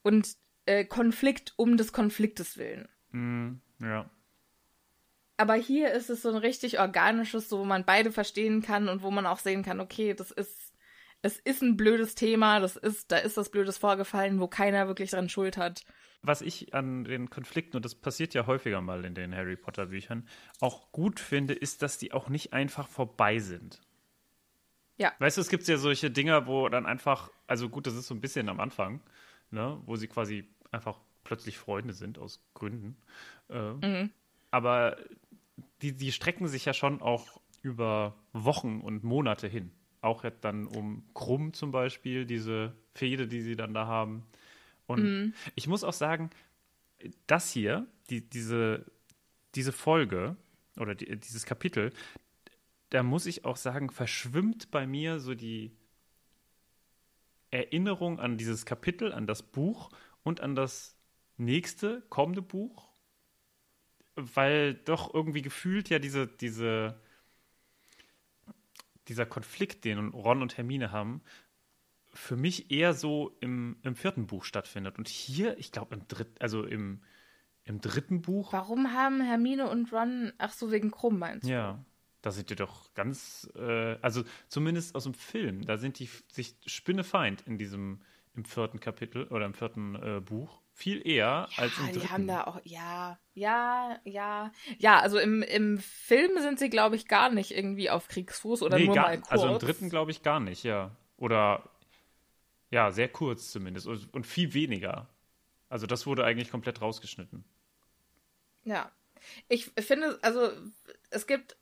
Und äh, Konflikt um des Konfliktes willen. mm, ja. Aber hier ist es so ein richtig organisches, so wo man beide verstehen kann und wo man auch sehen kann, okay, das ist, es ist ein blödes Thema, das ist, da ist was Blödes vorgefallen, wo keiner wirklich dran Schuld hat. Was ich an den Konflikten, und das passiert ja häufiger mal in den Harry Potter Büchern, auch gut finde, ist, dass die auch nicht einfach vorbei sind. Ja. Weißt du, es gibt ja solche Dinger, wo dann einfach, also gut, das ist so ein bisschen am Anfang, ne, wo sie quasi einfach plötzlich Freunde sind aus Gründen. Äh, Aber die, die strecken sich ja schon auch über Wochen und Monate hin. Auch jetzt dann um Krumm zum Beispiel, diese Fehde, die sie dann da haben. Und ich muss auch sagen, das hier, die, diese, diese Folge oder die, dieses Kapitel, da muss ich auch sagen, verschwimmt bei mir so die Erinnerung an dieses Kapitel, an das Buch und an das nächste kommende Buch, weil doch irgendwie gefühlt ja diese, diese, dieser Konflikt, den Ron und Hermine haben, für mich eher so im, im vierten Buch stattfindet. Und hier, ich glaube, im dritten, also im, im dritten Buch. Warum haben Hermine und Ron, ach so, wegen Krumm meinst du? Ja, da sind die doch ganz, äh, also zumindest aus dem Film, da sind die sich spinnefeind in diesem, im vierten Kapitel oder im vierten äh, Buch. Viel eher Ja, als im dritten. die haben da auch, ja, ja, ja. Ja, also im, im Film sind sie, glaube ich, gar nicht irgendwie auf Kriegsfuß oder nee, nur gar, mal kurz. also im dritten glaube ich gar nicht, ja. Oder ja, sehr kurz zumindest und, und viel weniger. Also das wurde eigentlich komplett rausgeschnitten. Ja. Ich finde, also es gibt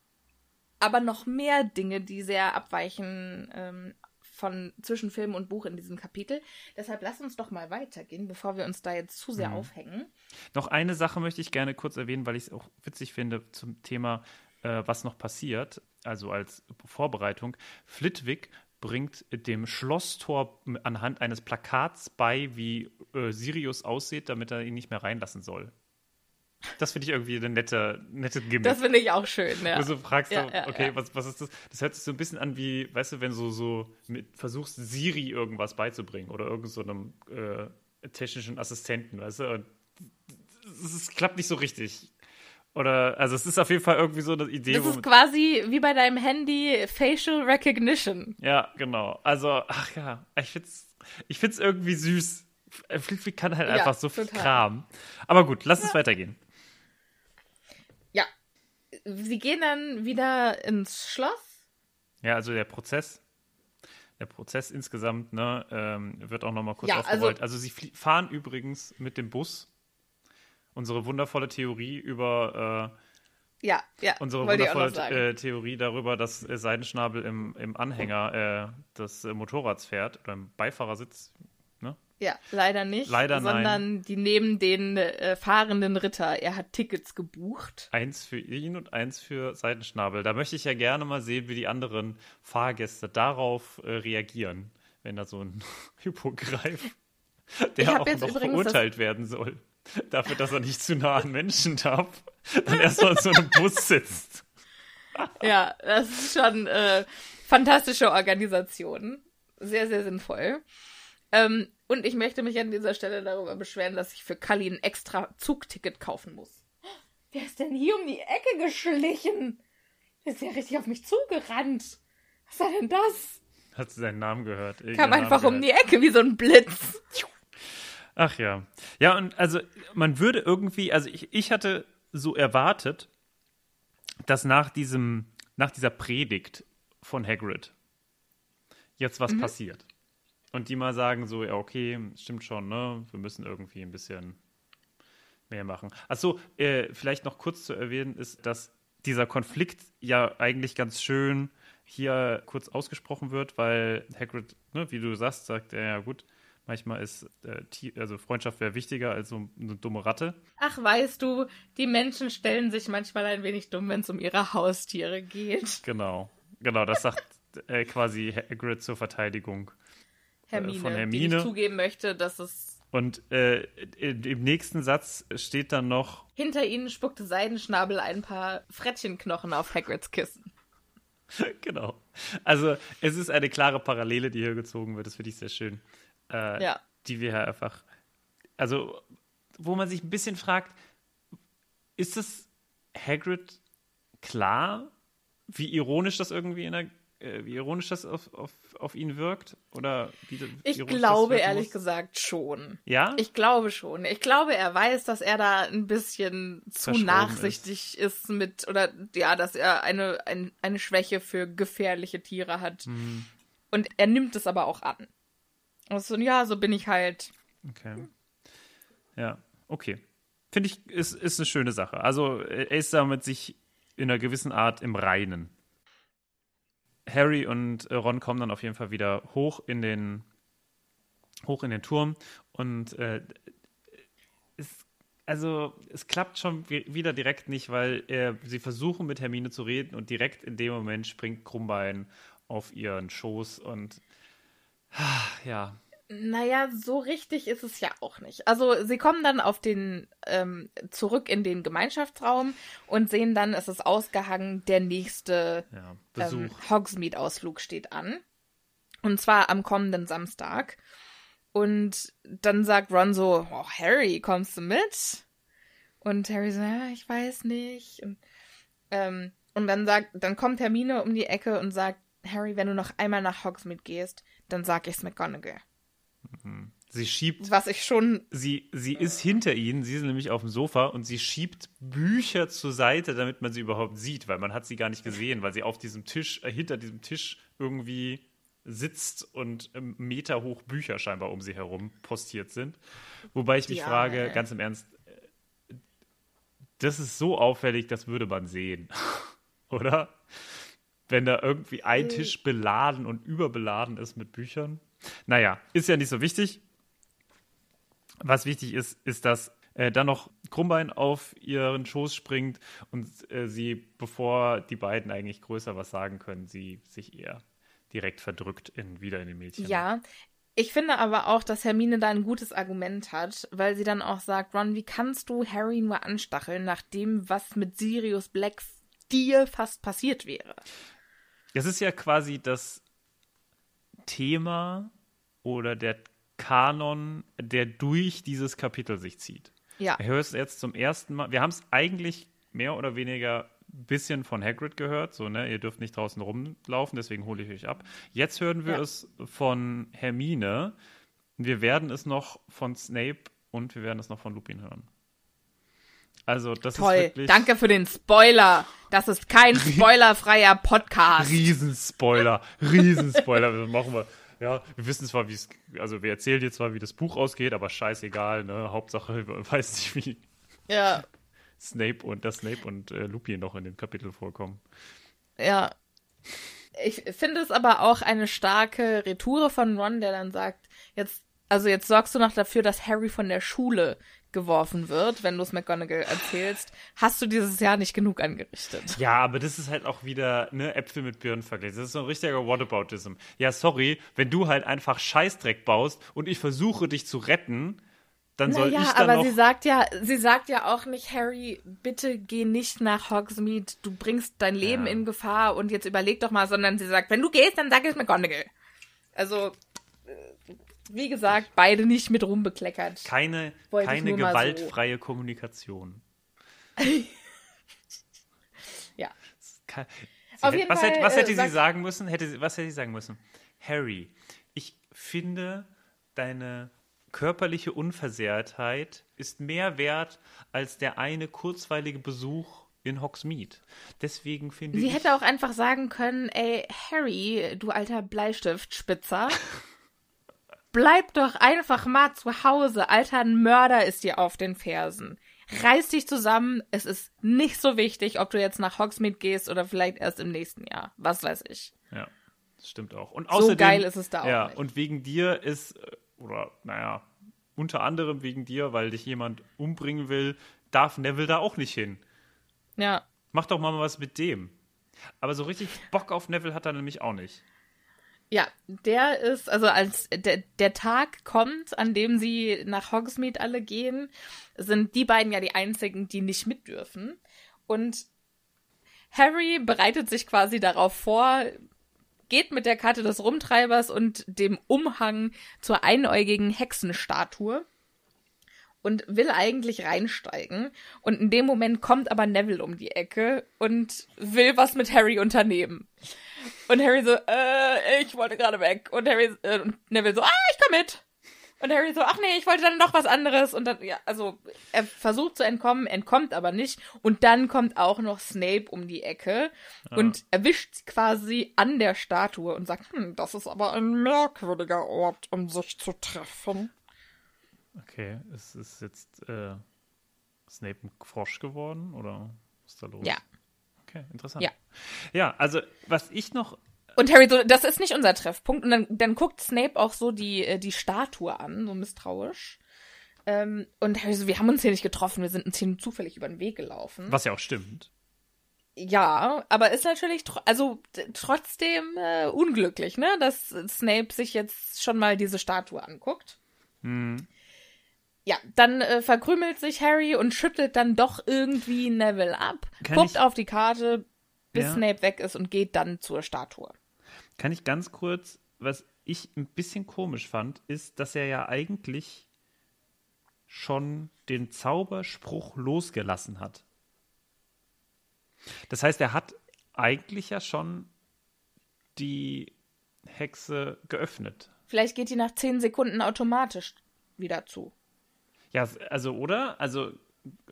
aber noch mehr Dinge, die sehr abweichen ähm, von zwischen Film und Buch in diesem Kapitel. Deshalb lass uns doch mal weitergehen, bevor wir uns da jetzt zu sehr Mhm. aufhängen. Noch eine Sache möchte ich gerne kurz erwähnen, weil ich es auch witzig finde zum Thema, äh, was noch passiert, also als Vorbereitung. Flitwick bringt dem Schlosstor anhand eines Plakats bei, wie äh, Sirius aussieht, damit er ihn nicht mehr reinlassen soll. Das finde ich irgendwie eine nette, nette Gimmick. Das finde ich auch schön, ja. Wo du fragst, Ja, so, ja, okay, ja. Was, was ist das? Das hört sich so ein bisschen an wie, weißt du, wenn du so mit, versuchst, Siri irgendwas beizubringen oder irgend so einem äh, technischen Assistenten, weißt du? Und es es klappt nicht so richtig. Oder, also es ist auf jeden Fall irgendwie so eine Idee, Das ist quasi wie bei deinem Handy Facial Recognition. Ja, genau. Also, ach ja, ich find's, ich find's irgendwie süß. Flitwick kann halt Ja, einfach so total. Kram. Aber gut, lass uns weitergehen. Ja. Sie gehen dann wieder ins Schloss. Ja, also der Prozess, der Prozess insgesamt, ne, ähm, wird auch nochmal kurz Ja, aufgerollt. Also, sie flie- fahren übrigens mit dem Bus. Unsere wundervolle Theorie über Ja, ja. äh, unsere wundervolle äh, Theorie darüber, dass äh, Seidenschnabel im, im Anhänger äh, des äh, Motorrads fährt oder im Beifahrersitz. Ja, leider nicht. Leider nein. sondern die nehmen den äh, fahrenden Ritter. Er hat Tickets gebucht. Eins für ihn und eins für Seidenschnabel. Da möchte ich ja gerne mal sehen, wie die anderen Fahrgäste darauf äh, reagieren, wenn da so ein Hippogreif, Ich der auch jetzt noch verurteilt werden soll, dafür, dass er nicht zu nah an Menschen darf, dann erstmal in so einem Bus sitzt. Ja, das ist schon äh, fantastische Organisation. Sehr, sehr sinnvoll. Ähm, und ich möchte mich an dieser Stelle darüber beschweren, dass ich für Kali ein extra Zugticket kaufen muss. Wer ist denn hier um die Ecke geschlichen? Der ist ja richtig auf mich zugerannt. Was war denn das? Hat sie seinen Namen gehört? Kam irgendeinen einfach Namen um die. Ecke wie so ein Blitz. Ach ja. Ja, und also man würde irgendwie, also ich, ich hatte so erwartet, dass nach diesem, nach dieser Predigt von Hagrid jetzt Mhm. was passiert. Und die mal sagen so, ja, okay, stimmt schon, ne? Wir müssen irgendwie ein bisschen mehr machen. Achso, äh, vielleicht noch kurz zu erwähnen ist, dass dieser Konflikt ja eigentlich ganz schön hier kurz ausgesprochen wird, weil Hagrid, ne, wie du sagst, sagt er ja gut, manchmal ist äh, also Freundschaft wäre wichtiger als so eine dumme Ratte. Ach, weißt du, die Menschen stellen sich manchmal ein wenig dumm, wenn es um ihre Haustiere geht. Genau, genau, das sagt äh, quasi Hagrid zur Verteidigung. Hermine, von die Hermine. nicht zugeben möchte, dass es Und äh, im nächsten Satz steht dann noch, hinter ihnen spuckte Seidenschnabel ein paar Frettchenknochen auf Hagrids Kissen. genau. Also es ist eine klare Parallele, die hier gezogen wird. Das finde ich sehr schön. Äh, Ja. Die wir ja einfach, also wo man sich ein bisschen fragt, ist es Hagrid klar, wie ironisch das irgendwie in der, wie ironisch das auf, auf, auf ihn wirkt? Oder wie, wie Ich glaube ehrlich muss? gesagt schon. Ja? Ich glaube schon. Ich glaube, er weiß, dass er da ein bisschen zu nachsichtig ist. mit, oder ja, dass er eine, ein, eine Schwäche für gefährliche Tiere hat. Mhm. Und er nimmt es aber auch an. Und so, ja, so bin ich halt. Okay. Ja, okay. Finde ich, ist, ist eine schöne Sache. Also, er ist damit sich in einer gewissen Art im Reinen. Harry und äh, Ron kommen dann auf jeden Fall wieder hoch in den, hoch in den Turm und äh, es, also es klappt schon wi- wieder direkt nicht, weil äh, sie versuchen mit Hermine zu reden und direkt in dem Moment springt Krummbein auf ihren Schoß und ja, Naja, so richtig ist es ja auch nicht. Also sie kommen dann auf den ähm, zurück in den Gemeinschaftsraum und sehen dann, es ist ausgehangen, der nächste ja, ähm, Hogsmeade-Ausflug steht an. Und zwar am kommenden Samstag. Und dann sagt Ron so, oh, Harry, kommst du mit? Und Harry so, ja, ich weiß nicht. Und, ähm, und dann sagt, dann kommt Hermine um die Ecke und sagt, Harry, wenn du noch einmal nach Hogsmeade gehst, dann sag ich's McGonagall. Sie schiebt Was ich schon, sie, sie ist hinter ihnen, sie ist nämlich auf dem Sofa und sie schiebt Bücher zur Seite, damit man sie überhaupt sieht, weil man hat sie gar nicht gesehen, weil sie auf diesem Tisch, äh, hinter diesem Tisch irgendwie sitzt und Meter hoch Bücher scheinbar um sie herum postiert sind. Wobei ich mich Ja, frage, ganz im Ernst, äh, das ist so auffällig, das würde man sehen, oder? Wenn da irgendwie ein Tisch beladen und überbeladen ist mit Büchern. Naja, ist ja nicht so wichtig. Was wichtig ist, ist, dass äh, dann noch Krummbein auf ihren Schoß springt und äh, sie, bevor die beiden eigentlich größer was sagen können, sie sich eher direkt verdrückt in, wieder in den Mädchen. ja. Ich finde aber auch, dass Hermine da ein gutes Argument hat, weil sie dann auch sagt, Ron, wie kannst du Harry nur anstacheln, nach dem, was mit Sirius Black dir fast passiert wäre? Das ist ja quasi das Thema oder der Kanon, der durch dieses Kapitel sich zieht. Ja. Höre es jetzt zum ersten Mal. Wir haben es eigentlich mehr oder weniger ein bisschen von Hagrid gehört, so, ne, ihr dürft nicht draußen rumlaufen, deswegen hole ich euch ab. Jetzt hören wir Ja. es von Hermine. Wir werden es noch von Snape und wir werden es noch von Lupin hören. Also, das ist Toll. wirklich Danke für den Spoiler. Das ist kein spoilerfreier Podcast. Riesenspoiler, Riesenspoiler. Das machen wir. Ja, wir wissen zwar, wie es, also wir erzählen dir zwar, wie das Buch ausgeht, aber scheißegal, ne? Hauptsache, weiß nicht, wie Ja. Snape und dass Snape und äh, Lupin noch in dem Kapitel vorkommen. Ja. Ich finde es aber auch eine starke Retoure von Ron, der dann sagt, jetzt, also jetzt sorgst du noch dafür, dass Harry von der Schule geworfen wird, wenn du es McGonagall erzählst. Hast du dieses Jahr nicht genug angerichtet? Ja, aber das ist halt auch wieder, ne, Äpfel mit Birnen verglichen. Das ist so ein richtiger Whataboutism. Ja, sorry, wenn du halt einfach Scheißdreck baust und ich versuche, dich zu retten, dann soll ich Naja, dann aber sie sagt ja, sie sagt ja auch nicht, Harry, bitte geh nicht nach Hogsmeade, du bringst dein Leben Ja. in Gefahr und jetzt überleg doch mal, sondern sie sagt, wenn du gehst, dann sag es McGonagall. Also, äh, wie gesagt, beide nicht mit rumbekleckert. keine Wollte keine mal so- gewaltfreie Kommunikation. Ja. Sie Auf hätte- was, Fall, hätte, was äh, hätte sie sagt- sagen müssen? Hätte, sie- was hätte sie sagen müssen? Harry, ich finde, deine körperliche Unversehrtheit ist mehr wert als der eine kurzweilige Besuch in Hogsmeade. Deswegen finde Sie ich. hätte auch einfach sagen können, ey, Harry, du alter Bleistiftspitzer, bleib doch einfach mal zu Hause. Alter, ein Mörder ist dir auf den Fersen. Reiß dich zusammen. Es ist nicht so wichtig, ob du jetzt nach Hogsmeade gehst oder vielleicht erst im nächsten Jahr. Was weiß ich. Ja, das stimmt auch. Und So außerdem, geil ist es da auch Ja, nicht. und wegen dir ist, äh, oder naja, unter anderem wegen dir, weil dich jemand umbringen will, darf Neville da auch nicht hin. Ja. Mach doch mal was mit dem. Aber so richtig Bock auf Neville hat er nämlich auch nicht. Ja, der ist, also als der, der Tag kommt, an dem sie nach Hogsmeade alle gehen, sind die beiden ja die einzigen, die nicht mit dürfen. Und Harry bereitet sich quasi darauf vor, geht mit der Karte des Rumtreibers und dem Umhang zur einäugigen Hexenstatue und will eigentlich reinsteigen. Und in dem Moment kommt aber Neville um die Ecke und will was mit Harry unternehmen. Und Harry so, äh, ich wollte gerade weg. Und Harry äh, und Neville so, ah, ich komm mit. Und Harry so, ach nee, ich wollte dann noch was anderes. Und dann, ja, also er versucht zu entkommen, entkommt aber nicht. Und dann kommt auch noch Snape um die Ecke und erwischt sie quasi an der Statue und sagt, hm, das ist aber ein merkwürdiger Ort, um sich zu treffen. Okay, ist, ist jetzt äh, Snape ein Frosch geworden oder was ist da los? Ja. Okay, interessant. Ja. Ja, also was ich noch. Und Harry so, das ist nicht unser Treffpunkt. Und dann, dann guckt Snape auch so die, äh, die Statue an, so misstrauisch. Ähm, und Harry so, wir haben uns hier nicht getroffen, wir sind uns hier zufällig über den Weg gelaufen. Was ja auch stimmt. Ja, aber ist natürlich, tro also trotzdem äh, unglücklich, ne, dass Snape sich jetzt schon mal diese Statue anguckt. Ja, dann äh, verkrümelt sich Harry und schüttelt dann doch irgendwie Neville ab, Kann guckt ich- auf die Karte, bis Ja. Snape weg ist und geht dann zur Statue. Kann ich ganz kurz, was ich ein bisschen komisch fand, ist, dass er ja eigentlich schon den Zauberspruch losgelassen hat. Das heißt, er hat eigentlich ja schon die Hexe geöffnet. Vielleicht geht die nach zehn Sekunden automatisch wieder zu. Ja, also oder? Also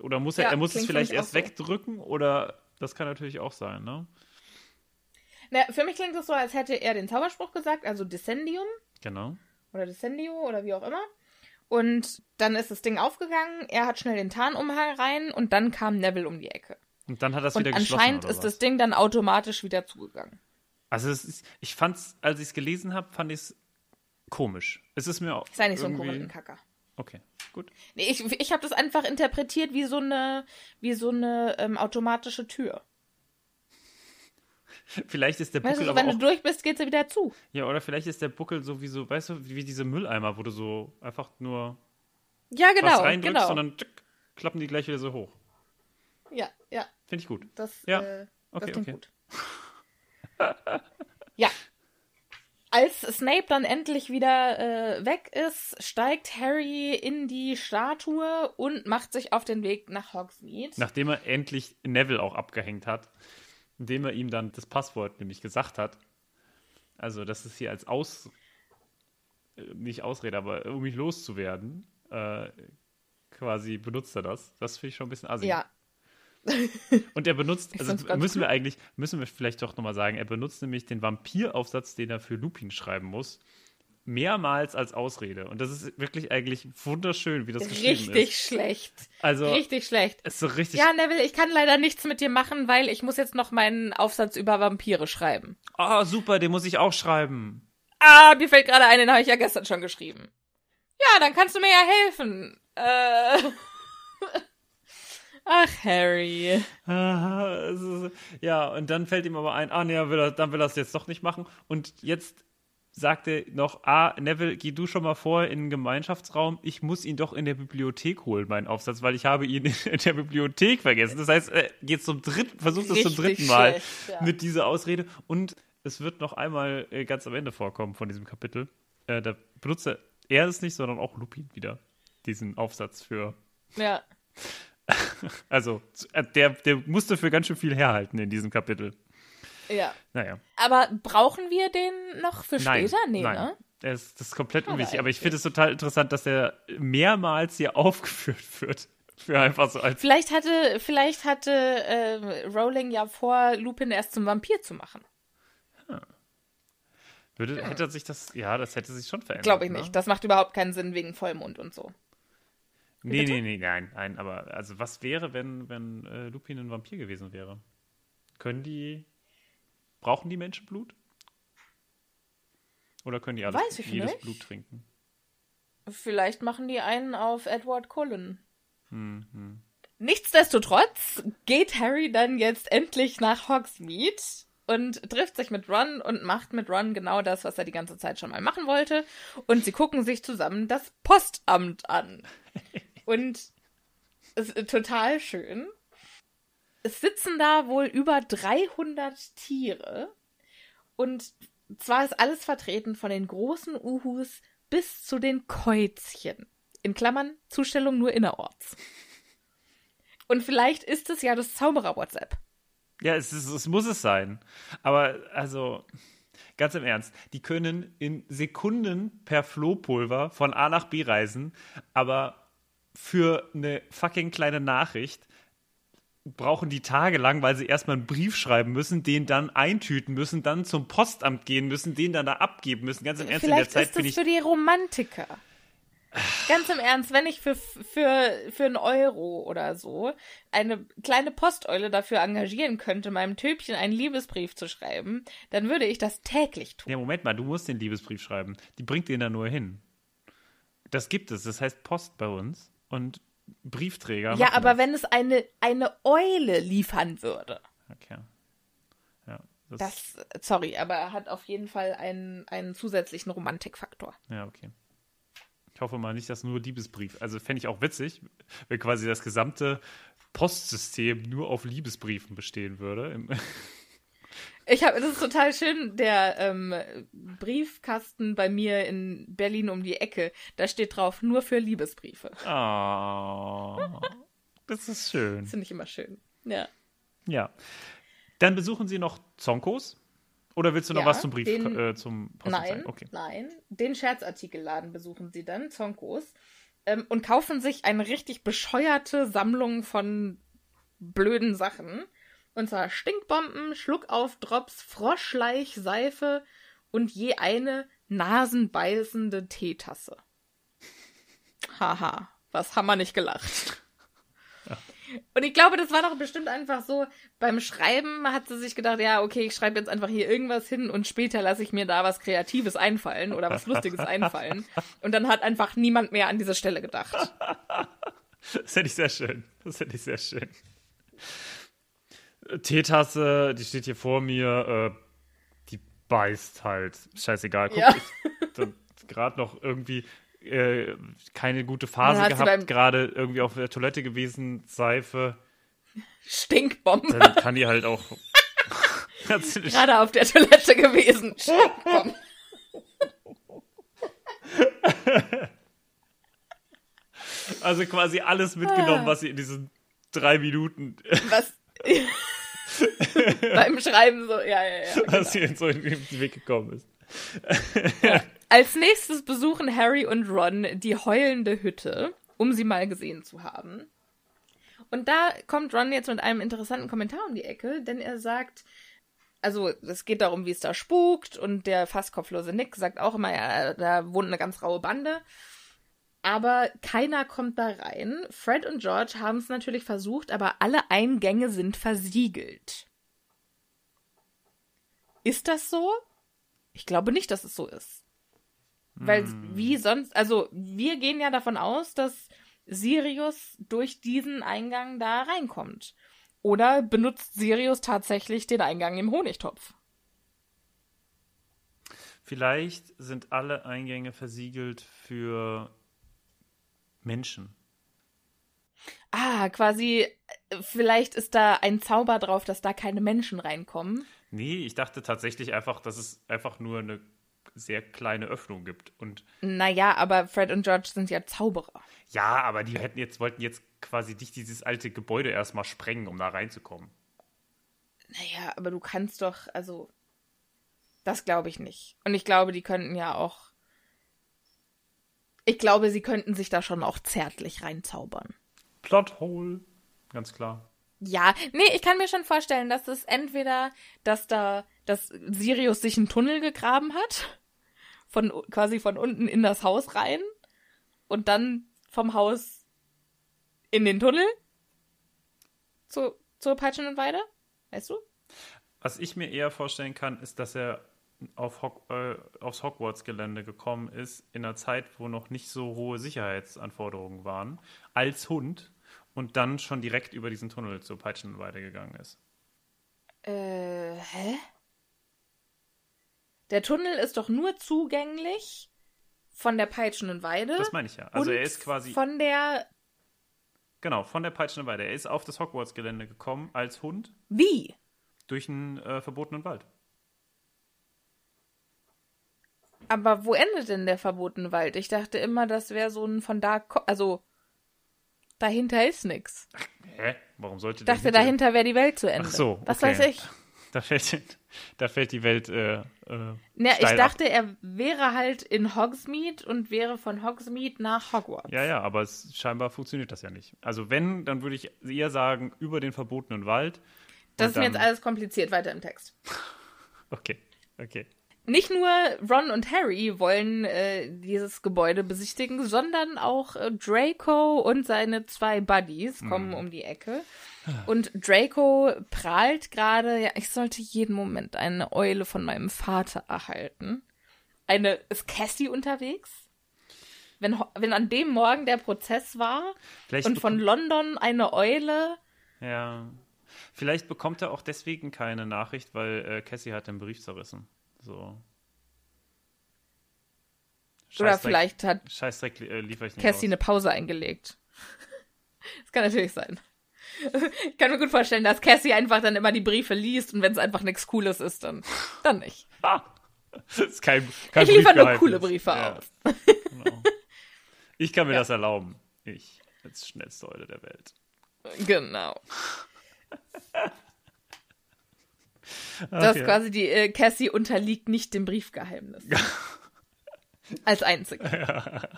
oder muss er, Ja, er muss es vielleicht erst so. wegdrücken oder das kann natürlich auch sein, ne? Na, für mich klingt es so, als hätte er den Zauberspruch gesagt, also Descendium Genau. oder Descendio oder wie auch immer. Und dann ist das Ding aufgegangen, er hat schnell den Tarnumhang rein und dann kam Neville um die Ecke. Und dann hat das Und wieder geschlossen. anscheinend ist was? das Ding dann automatisch wieder zugegangen. Also es ist, ich fand's, als ich es gelesen habe, fand ich es komisch. Es ist mir auch Sei nicht so ein irgendwie- Korinthenkacker. Okay, gut. Nee, ich ich habe das einfach interpretiert wie so eine, wie so eine ähm, automatische Tür. Vielleicht ist der Weißt Buckel du, so, aber wenn du durch bist, geht sie wieder zu. ja, oder vielleicht ist der Buckel so wie so, weißt du, wie, diese Mülleimer, wo du so einfach nur Ja, was genau, reindrückst genau. und dann tück, klappen die gleich wieder so hoch. ja, ja, Finde ich gut. das, Ja, äh, okay, das klingt okay. gut. ja. Als Snape dann endlich wieder äh, weg ist, steigt Harry in die Statue und macht sich auf den Weg nach Hogsmeade. Nachdem er endlich Neville auch abgehängt hat, indem er ihm dann das Passwort nämlich gesagt hat. Also, das ist hier als Aus, äh, nicht Ausrede, aber um mich loszuwerden, äh, quasi benutzt er das. Das finde ich schon ein bisschen assi. ja, Und er benutzt, also müssen wir eigentlich, müssen wir vielleicht doch nochmal sagen, er benutzt nämlich den Vampiraufsatz, den er für Lupin schreiben muss, mehrmals als Ausrede. Und das ist wirklich eigentlich wunderschön, wie das geschrieben richtig ist. schlecht. Also, Richtig schlecht. ist so richtig. Ja, Neville, ich kann leider nichts mit dir machen, weil ich muss jetzt noch meinen Aufsatz über Vampire schreiben. Ah, super, den muss ich auch schreiben. Ah, mir fällt gerade ein, den habe ich ja gestern schon geschrieben. Ja, dann kannst du mir ja helfen. Äh. Ach, Harry. Ja, und dann fällt ihm aber ein, ah, nee, will er, dann will er es jetzt doch nicht machen. Und jetzt sagt er noch, ah, Neville, geh du schon mal vor in den Gemeinschaftsraum. Ich muss ihn doch in der Bibliothek holen, meinen Aufsatz, weil ich habe ihn in der Bibliothek vergessen. Das heißt, er geht zum dritten, versucht es zum dritten Mal schlecht, ja. mit dieser Ausrede. Und es wird noch einmal äh, ganz am Ende vorkommen von diesem Kapitel. Äh, da benutzt er, er es nicht, sondern auch Lupin wieder, diesen Aufsatz für Ja. also, äh, der, der musste für ganz schön viel herhalten in diesem Kapitel. Ja. Naja. Aber brauchen wir den noch für Nein. später? Nee, nein. ne? Ist, das ist komplett Schade unwichtig. Aber ich finde es total interessant, dass er mehrmals hier aufgeführt wird. Für einfach so als. Vielleicht hatte, vielleicht hatte äh, Rowling ja vor, Lupin erst zum Vampir zu machen. Würde, hätte sich das. Ja, das hätte sich schon verändert. Glaube ich ne? nicht. Das macht überhaupt keinen Sinn wegen Vollmond und so. Nee, nee, nee, nein, nein. Aber also, was wäre, wenn, wenn äh, Lupin ein Vampir gewesen wäre? Können die. Brauchen die Menschen Blut? Oder können die alles, Weiß ich jedes nicht. Blut trinken? Vielleicht machen die einen auf Edward Cullen. Hm, Nichtsdestotrotz geht Harry dann jetzt endlich nach Hogsmeade und trifft sich mit Ron und macht mit Ron genau das, was er die ganze Zeit schon mal machen wollte. Und sie gucken sich zusammen das Postamt an. Und ist total schön. Es sitzen da wohl über 300 Tiere. Und zwar ist alles vertreten von den großen Uhus bis zu den Käuzchen. In Klammern, Zustellung nur innerorts. Und vielleicht ist es ja das Zauberer-WhatsApp. Ja, es, ist, es muss es sein. Aber also, ganz im Ernst, die können in Sekunden per Flohpulver von A nach B reisen, aber für eine fucking kleine Nachricht brauchen die tagelang, weil sie erstmal einen Brief schreiben müssen, den dann eintüten müssen, dann zum Postamt gehen müssen, den dann da abgeben müssen. Ganz im Ernst, in der Vielleicht Zeit ist es ich. für die Romantiker. Ganz im Ernst, wenn ich für, für, für einen Euro oder so eine kleine Posteule dafür engagieren könnte, meinem Töpchen einen Liebesbrief zu schreiben, dann würde ich das täglich tun. Ja, Moment mal, du musst den Liebesbrief schreiben. Die bringt den da nur hin. Das gibt es. Das heißt Post bei uns. Und Briefträger. Ja, aber das. wenn es eine, eine Eule liefern würde, Okay. Ja, das, das, sorry, aber er hat auf jeden Fall einen, einen zusätzlichen Romantikfaktor. ja, okay. Ich hoffe mal nicht, dass nur Liebesbrief. Also fände ich auch witzig, wenn quasi das gesamte Postsystem nur auf Liebesbriefen bestehen würde. Ich habe, das ist total schön, der ähm, Briefkasten bei mir in Berlin um die Ecke, da steht drauf, nur für Liebesbriefe. Oh, das ist schön. Das finde ich immer schön. Ja. Ja. Dann besuchen Sie noch Zonkos? Oder willst du noch Ja, was zum Brief, den- äh, zum Post Nein, Okay. nein. Den Scherzartikelladen besuchen sie dann, Zonkos, ähm, und kaufen sich eine richtig bescheuerte Sammlung von blöden Sachen. Und zwar Stinkbomben, Schluckauf-Drops, Froschleich, Seife und je eine nasenbeißende Teetasse. Haha, was haben wir nicht gelacht. Und ich glaube, das war doch bestimmt einfach so, beim Schreiben hat sie sich gedacht, ja, okay, ich schreibe jetzt einfach hier irgendwas hin und später lasse ich mir da was Kreatives einfallen oder was Lustiges einfallen. Und dann hat einfach niemand mehr an diese Stelle gedacht. Das hätte ich sehr schön. Das hätte ich sehr schön. Teetasse, die steht hier vor mir, äh, die beißt halt. Scheißegal. Guck, Ja. ich gerade noch irgendwie äh, keine gute Phase gehabt, gerade irgendwie auf der Toilette gewesen, Seife. Stinkbombe. Dann kann die halt auch. Gerade auf der Toilette gewesen. Stinkbombe. also quasi alles mitgenommen, was sie in diesen drei Minuten, Was? Beim Schreiben so, ja, ja, ja. was ihr so in den Weg gekommen ist. Als nächstes besuchen Harry und Ron die heulende Hütte, um sie mal gesehen zu haben. Und da kommt Ron jetzt mit einem interessanten Kommentar um die Ecke, denn er sagt, also es geht darum, wie es da spukt und der fast kopflose Nick sagt auch immer, ja, da wohnt eine ganz raue Bande. Aber keiner kommt da rein. Fred und George haben es natürlich versucht, aber alle Eingänge sind versiegelt. Ist das so? Ich glaube nicht, dass es so ist. Weil wie sonst, also wir gehen ja davon aus, dass Sirius durch diesen Eingang da reinkommt. Oder benutzt Sirius tatsächlich den Eingang im Honigtopf? Vielleicht sind alle Eingänge versiegelt für Menschen. Ah, quasi, äh, vielleicht ist da ein Zauber drauf, dass da keine Menschen reinkommen. Nee, ich dachte tatsächlich einfach, dass es einfach nur eine sehr kleine Öffnung gibt. Und Naja, aber Fred und George sind ja Zauberer. ja, aber die hätten jetzt, wollten jetzt quasi nicht dieses alte Gebäude erstmal sprengen, um da reinzukommen. Naja, aber du kannst doch, also, das glaube ich nicht. Und ich glaube, die könnten ja auch, ich glaube, sie könnten sich da schon auch zärtlich reinzaubern. Plothole. Ganz klar. Ja, nee, ich kann mir schon vorstellen, dass es entweder, dass da, dass Sirius sich einen Tunnel gegraben hat, von quasi von unten in das Haus rein und dann vom Haus in den Tunnel zu, zur peitschenden Weide, weißt du? Was ich mir eher vorstellen kann, ist, dass er auf Hog äh, aufs Hogwarts-Gelände gekommen ist, in einer Zeit, wo noch nicht so hohe Sicherheitsanforderungen waren, als Hund und dann schon direkt über diesen Tunnel zur Peitschenweide gegangen ist. Äh, hä? Der Tunnel ist doch nur zugänglich von der peitschenden Weide. Das meine ich ja. Also er ist quasi, Von der. genau, von der Peitschenweide. Er ist auf das Hogwarts-Gelände gekommen als Hund Wie? durch einen äh, verbotenen Wald. Aber wo endet denn der verbotene Wald? Ich dachte immer, das wäre so ein von da. ko- Also. Dahinter ist nix. Hä? Warum sollte Ich der dachte, hinter- dahinter wäre die Welt zu Ende. Ach so, Was okay. weiß ich. Da fällt, da fällt die Welt äh, äh, Ja, ich steil ab. dachte, er wäre halt in Hogsmeade und wäre von Hogsmeade nach Hogwarts. Ja, ja, aber es, scheinbar funktioniert das ja nicht. Also wenn, dann würde ich eher sagen, über den verbotenen Wald. das ist mir dann- jetzt alles kompliziert, weiter im Text. Okay, okay. Nicht nur Ron und Harry wollen äh, dieses Gebäude besichtigen, sondern auch äh, Draco und seine zwei Buddies kommen um die Ecke. Und Draco prahlt gerade, ja, ich sollte jeden Moment eine Eule von meinem Vater erhalten. Eine, ist Cassie unterwegs? Wenn, wenn an dem Morgen der Prozess war Vielleicht und von London eine Eule, Ja. Vielleicht bekommt er auch deswegen keine Nachricht, weil äh, Cassie hat den Brief zerrissen. So. oder vielleicht hat Scheißdreck äh, liefere ich nicht Cassie eine Pause eingelegt. Das kann natürlich sein. Ich kann mir gut vorstellen, dass Cassie einfach dann immer die Briefe liest und wenn es einfach nichts Cooles ist, dann, dann nicht. Das ist kein, kein Ich liefere nur coole Briefe Ja, aus. Genau. Ich kann mir Ja. das erlauben. Ich, als schnellste Eule der Welt. Genau. Ach Das ja. ist quasi die äh, Cassie unterliegt nicht dem Briefgeheimnis. Als einzige.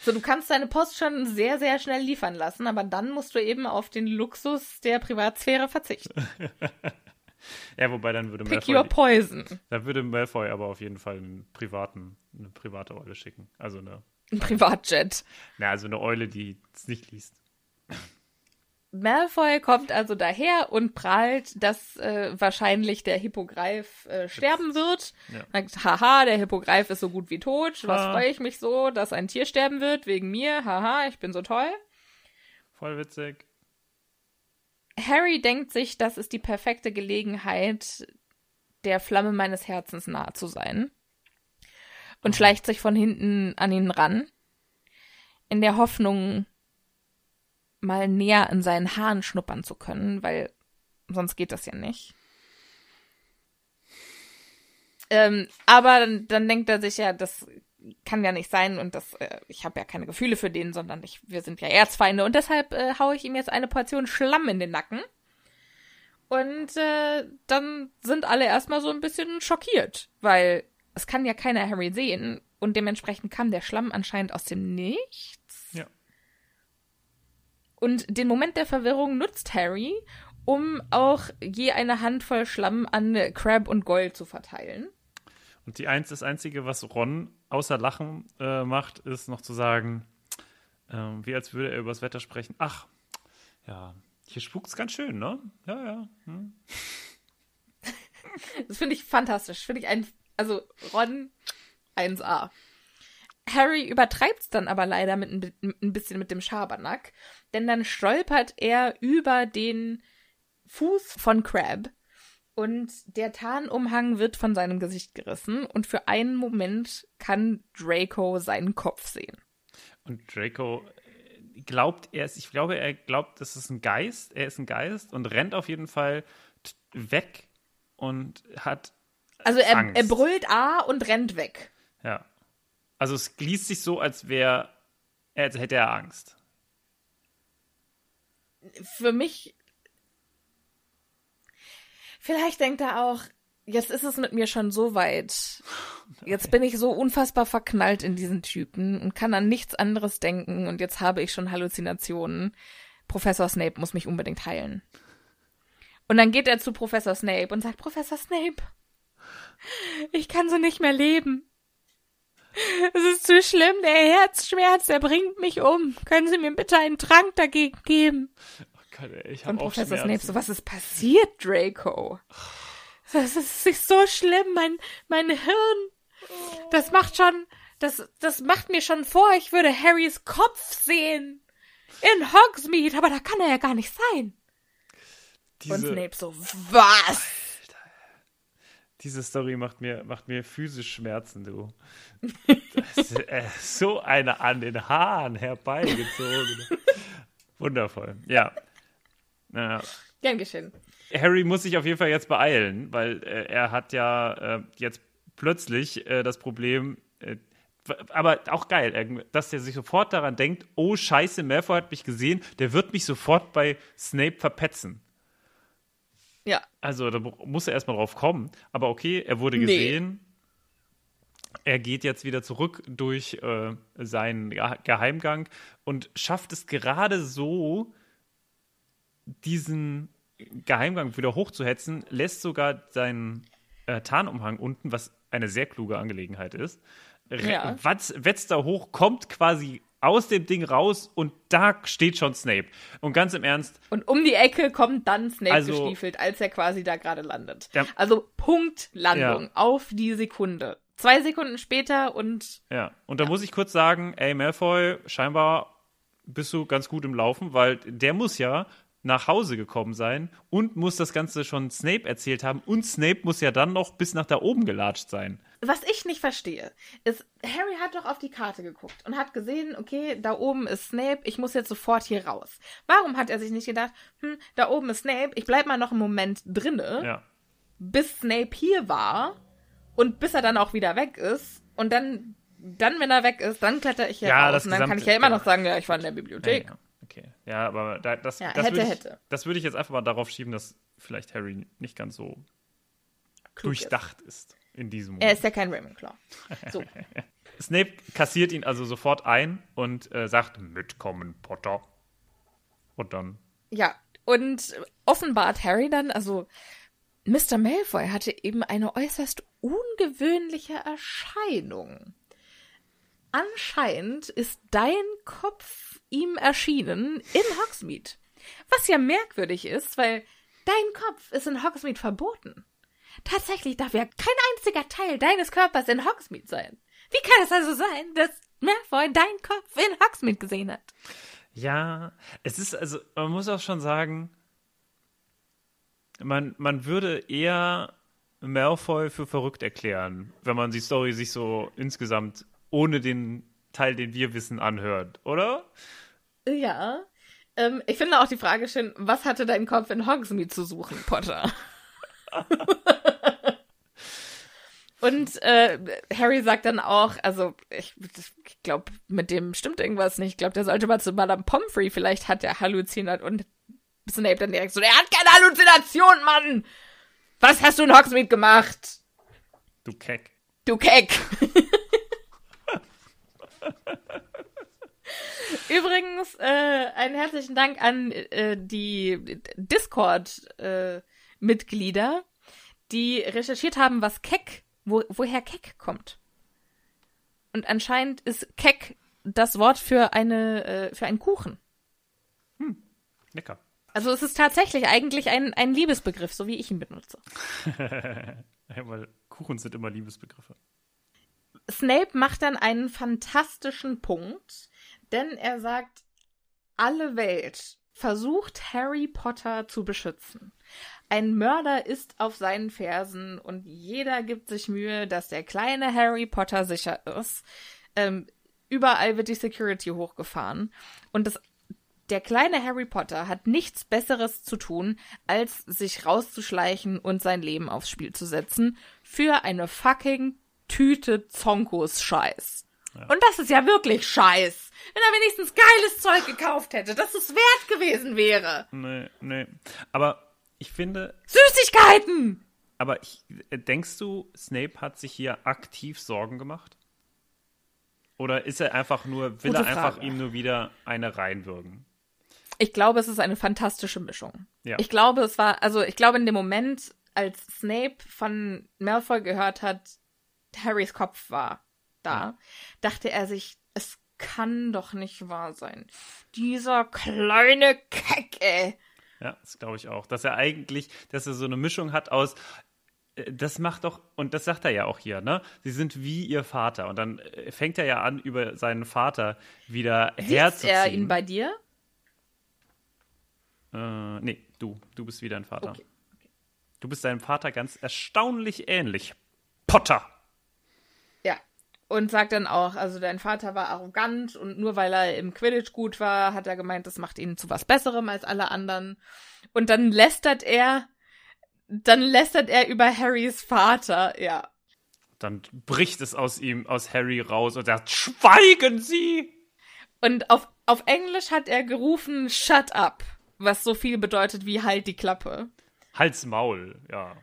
So, du kannst deine Post schon sehr, sehr schnell liefern lassen, aber dann musst du eben auf den Luxus der Privatsphäre verzichten. Ja, wobei dann würde Pick Malfoy, your poison. dann würde Malfoy aber auf jeden Fall einen privaten, eine private Eule schicken. Also eine, Ein Privatjet. na, also eine Eule, die es nicht liest. Malfoy kommt also daher und prahlt, dass äh, wahrscheinlich der Hippogreif äh, sterben wird. Ja. Sagt, haha, der Hippogreif ist so gut wie tot. Was Ha. freue ich mich so, dass ein Tier sterben wird wegen mir. Haha, ich bin so toll. Voll witzig. Harry denkt sich, das ist die perfekte Gelegenheit, der Flamme meines Herzens nahe zu sein. Und schleicht sich von hinten an ihn ran, in der Hoffnung, mal näher in seinen Haaren schnuppern zu können, weil sonst geht das ja nicht. Ähm, aber dann, dann denkt er sich ja, das kann ja nicht sein und das, äh, ich habe ja keine Gefühle für den, sondern ich, wir sind ja Erzfeinde und deshalb äh, haue ich ihm jetzt eine Portion Schlamm in den Nacken. Und äh, dann sind alle erstmal so ein bisschen schockiert, weil es kann ja keiner Harry sehen und dementsprechend kam der Schlamm anscheinend aus dem Nichts. Und den Moment der Verwirrung nutzt Harry, um auch je eine Handvoll Schlamm an Crab und Goyle zu verteilen. Und die eins, das Einzige, was Ron außer Lachen äh, macht, ist noch zu sagen, ähm, wie als würde er übers Wetter sprechen. Ach, ja, hier spukt's ganz schön, ne? Ja, ja. Hm. Das finde ich fantastisch. Finde ich ein, also Ron 1A. Harry übertreibt's dann aber leider mit ein, ein bisschen mit dem Schabernack, denn dann stolpert er über den Fuß von Crab und der Tarnumhang wird von seinem Gesicht gerissen und für einen Moment kann Draco seinen Kopf sehen. Und Draco äh, glaubt, er ist, ich glaube, er glaubt, das ist ein Geist. Er ist ein Geist und rennt auf jeden Fall weg und hat, Also er, Angst. er brüllt A und rennt weg. ja. Also es liest sich so, als wäre, als hätte er Angst. für mich. Vielleicht denkt er auch, jetzt ist es mit mir schon so weit. Jetzt bin ich so unfassbar verknallt in diesen Typen und kann an nichts anderes denken und jetzt habe ich schon Halluzinationen. Professor Snape muss mich unbedingt heilen. Und dann geht er zu Professor Snape und sagt, Professor Snape, ich kann so nicht mehr leben. Es ist zu schlimm, der Herzschmerz, der bringt mich um. Können Sie mir bitte einen Trank dagegen geben? Oh Gott, ich hab Und auch Professor Schmerzen. Snape so, was ist passiert, Draco? Das ist nicht so schlimm, mein, mein Hirn. Das macht schon, das, das macht mir schon vor, ich würde Harrys Kopf sehen. In Hogsmeade, aber da kann er ja gar nicht sein. Und Diese, Snape so, was? Diese Story macht mir, macht mir physisch Schmerzen, du. Das äh, so eine an den Haaren herbeigezogen. Wundervoll. Ja. Naja. Gern geschehen. Harry muss sich auf jeden Fall jetzt beeilen, weil äh, er hat ja äh, jetzt plötzlich äh, das Problem, äh, aber auch geil, dass er sich sofort daran denkt, oh scheiße, Malfoy hat mich gesehen, der wird mich sofort bei Snape verpetzen. Ja. Also da mu- muss er erstmal drauf kommen, aber okay, er wurde Nee. gesehen. Er geht jetzt wieder zurück durch äh, seinen Ge Geheimgang und schafft es gerade so, diesen Geheimgang wieder hochzuhetzen, lässt sogar seinen äh, Tarnumhang unten, was eine sehr kluge Angelegenheit ist. Ja. Wetzt da hoch, kommt quasi aus dem Ding raus und da steht schon Snape. Und ganz im Ernst, Und um die Ecke kommt dann Snape Also- gestiefelt, als er quasi da gerade landet. Ja. Also Punktlandung Ja. auf die Sekunde. Zwei Sekunden später und Ja, und da muss ich kurz sagen, ey, Malfoy, scheinbar bist du ganz gut im Laufen, weil der muss ja nach Hause gekommen sein und muss das Ganze schon Snape erzählt haben und Snape muss ja dann noch bis nach da oben gelatscht sein. Was ich nicht verstehe, ist, Harry hat doch auf die Karte geguckt und hat gesehen, okay, da oben ist Snape, ich muss jetzt sofort hier raus. Warum hat er sich nicht gedacht, hm, da oben ist Snape, ich bleib mal noch einen Moment drinne, Ja. bis Snape hier war und bis er dann auch wieder weg ist und dann, dann wenn er weg ist, dann kletter ich hier Ja, raus und dann kann gesamte- ich ja immer ja. noch sagen, ja, ich war in der Bibliothek. Ja, okay. Ja, aber da, das, Ja, das, hätte, würde ich, das würde ich jetzt einfach mal darauf schieben, dass vielleicht Harry nicht ganz so Klug ist. durchdacht ist. in diesem Er Moment. ist ja kein Ravenclaw. So. Snape kassiert ihn also sofort ein und äh, sagt, mitkommen, Potter. Und dann, Ja, und offenbart Harry dann, also Mr. Malfoy hatte eben eine äußerst ungewöhnliche Erscheinung. Anscheinend ist dein Kopf ihm erschienen in Hogsmeade. Was ja merkwürdig ist, weil dein Kopf ist in Hogsmeade verboten. Tatsächlich darf ja kein einziger Teil deines Körpers in Hogsmeade sein. Wie kann es also sein, dass Malfoy deinen Kopf in Hogsmeade gesehen hat? ja, es ist also, man muss auch schon sagen, man, man würde eher Malfoy für verrückt erklären, wenn man die Story sich so insgesamt ohne den Teil, den wir wissen, anhört, oder? Ja. Ähm, ich finde auch die Frage schön, was hatte dein Kopf in Hogsmeade zu suchen, Potter? Und äh, Harry sagt dann auch, also ich, ich glaube, mit dem stimmt irgendwas nicht. Ich glaube, der sollte mal zu Madame Pomfrey, vielleicht hat er Halluzinat und Snape dann direkt so, der hat keine Halluzination, Mann! Was hast du in Hogsmeade gemacht? Du Keck. Du Keck. Übrigens, äh, einen herzlichen Dank an äh, die Discord-Mitglieder, die recherchiert haben, was Keck, wo, woher Keck kommt. Und anscheinend ist Keck das Wort für eine, äh, für einen Kuchen. Lecker. Also es ist tatsächlich eigentlich ein, ein Liebesbegriff, so wie ich ihn benutze. Kuchen sind immer Liebesbegriffe. Snape macht dann einen fantastischen Punkt, denn er sagt, alle Welt versucht Harry Potter zu beschützen. Ein Mörder ist auf seinen Fersen und jeder gibt sich Mühe, dass der kleine Harry Potter sicher ist. Ähm, überall wird die Security hochgefahren und das der kleine Harry Potter hat nichts Besseres zu tun, als sich rauszuschleichen und sein Leben aufs Spiel zu setzen für eine fucking Tüte Zonkos Scheiß. Und das ist ja wirklich Scheiß. Wenn er wenigstens geiles Zeug gekauft hätte, dass es wert gewesen wäre. Nee, nee. Aber ich finde, Süßigkeiten! aber ich, äh, denkst du, Snape hat sich hier aktiv Sorgen gemacht? Oder ist er einfach nur, will Gute er einfach Frage. ihm nur wieder eine reinwürgen? Ich glaube, es ist eine fantastische Mischung. Ja. Ich glaube, es war, also ich glaube, in dem Moment, als Snape von Malfoy gehört hat, Harrys Kopf war da, dachte er sich, es kann doch nicht wahr sein. Dieser kleine Keck, ey. Ja, das glaube ich auch. Dass er eigentlich, dass er so eine Mischung hat aus, äh, das macht doch, und das sagt er ja auch hier, ne? Sie sind wie ihr Vater. Und dann äh, fängt er ja an, über seinen Vater wieder Sieht herzuziehen. er ihn bei dir? Äh, nee, du. Du bist wie dein Vater. Okay. Du bist deinem Vater ganz erstaunlich ähnlich. Potter! Und sagt dann auch, also dein Vater war arrogant und nur weil er im Quidditch gut war, hat er gemeint, das macht ihn zu was Besserem als alle anderen. Und dann lästert er, dann lästert er über Harrys Vater, ja. Dann bricht es aus ihm, aus Harry raus und sagt, schweigen Sie! Und auf, auf Englisch hat er gerufen, shut up, was so viel bedeutet wie halt die Klappe. Hals Maul, ja.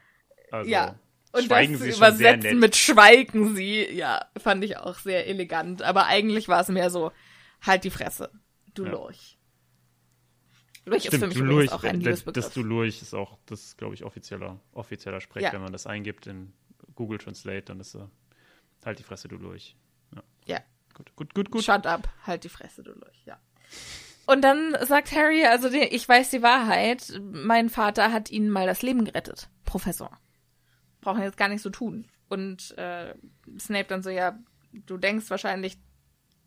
Also, Ja. Und schweigen das Sie übersetzen mit schweigen Sie, ja, fand ich auch sehr elegant. Aber eigentlich war es mehr so, halt die Fresse, du Ja. Lurch. Lurch ist für Stimmt, mich Lurch, auch ein äh, Liebesbegriff. das du Lurch ist auch, das ist, glaube ich, offizieller, offizieller Sprech, Ja. wenn man das eingibt in Google Translate, dann ist er halt die Fresse, du Lurch. ja, Gut, gut, gut, gut. shut up, halt die Fresse, du Lurch, ja. Und dann sagt Harry, also ich weiß die Wahrheit, mein Vater hat ihnen mal das Leben gerettet, Professor. Brauchen jetzt gar nicht so tun. Und äh, Snape dann so, ja, du denkst wahrscheinlich,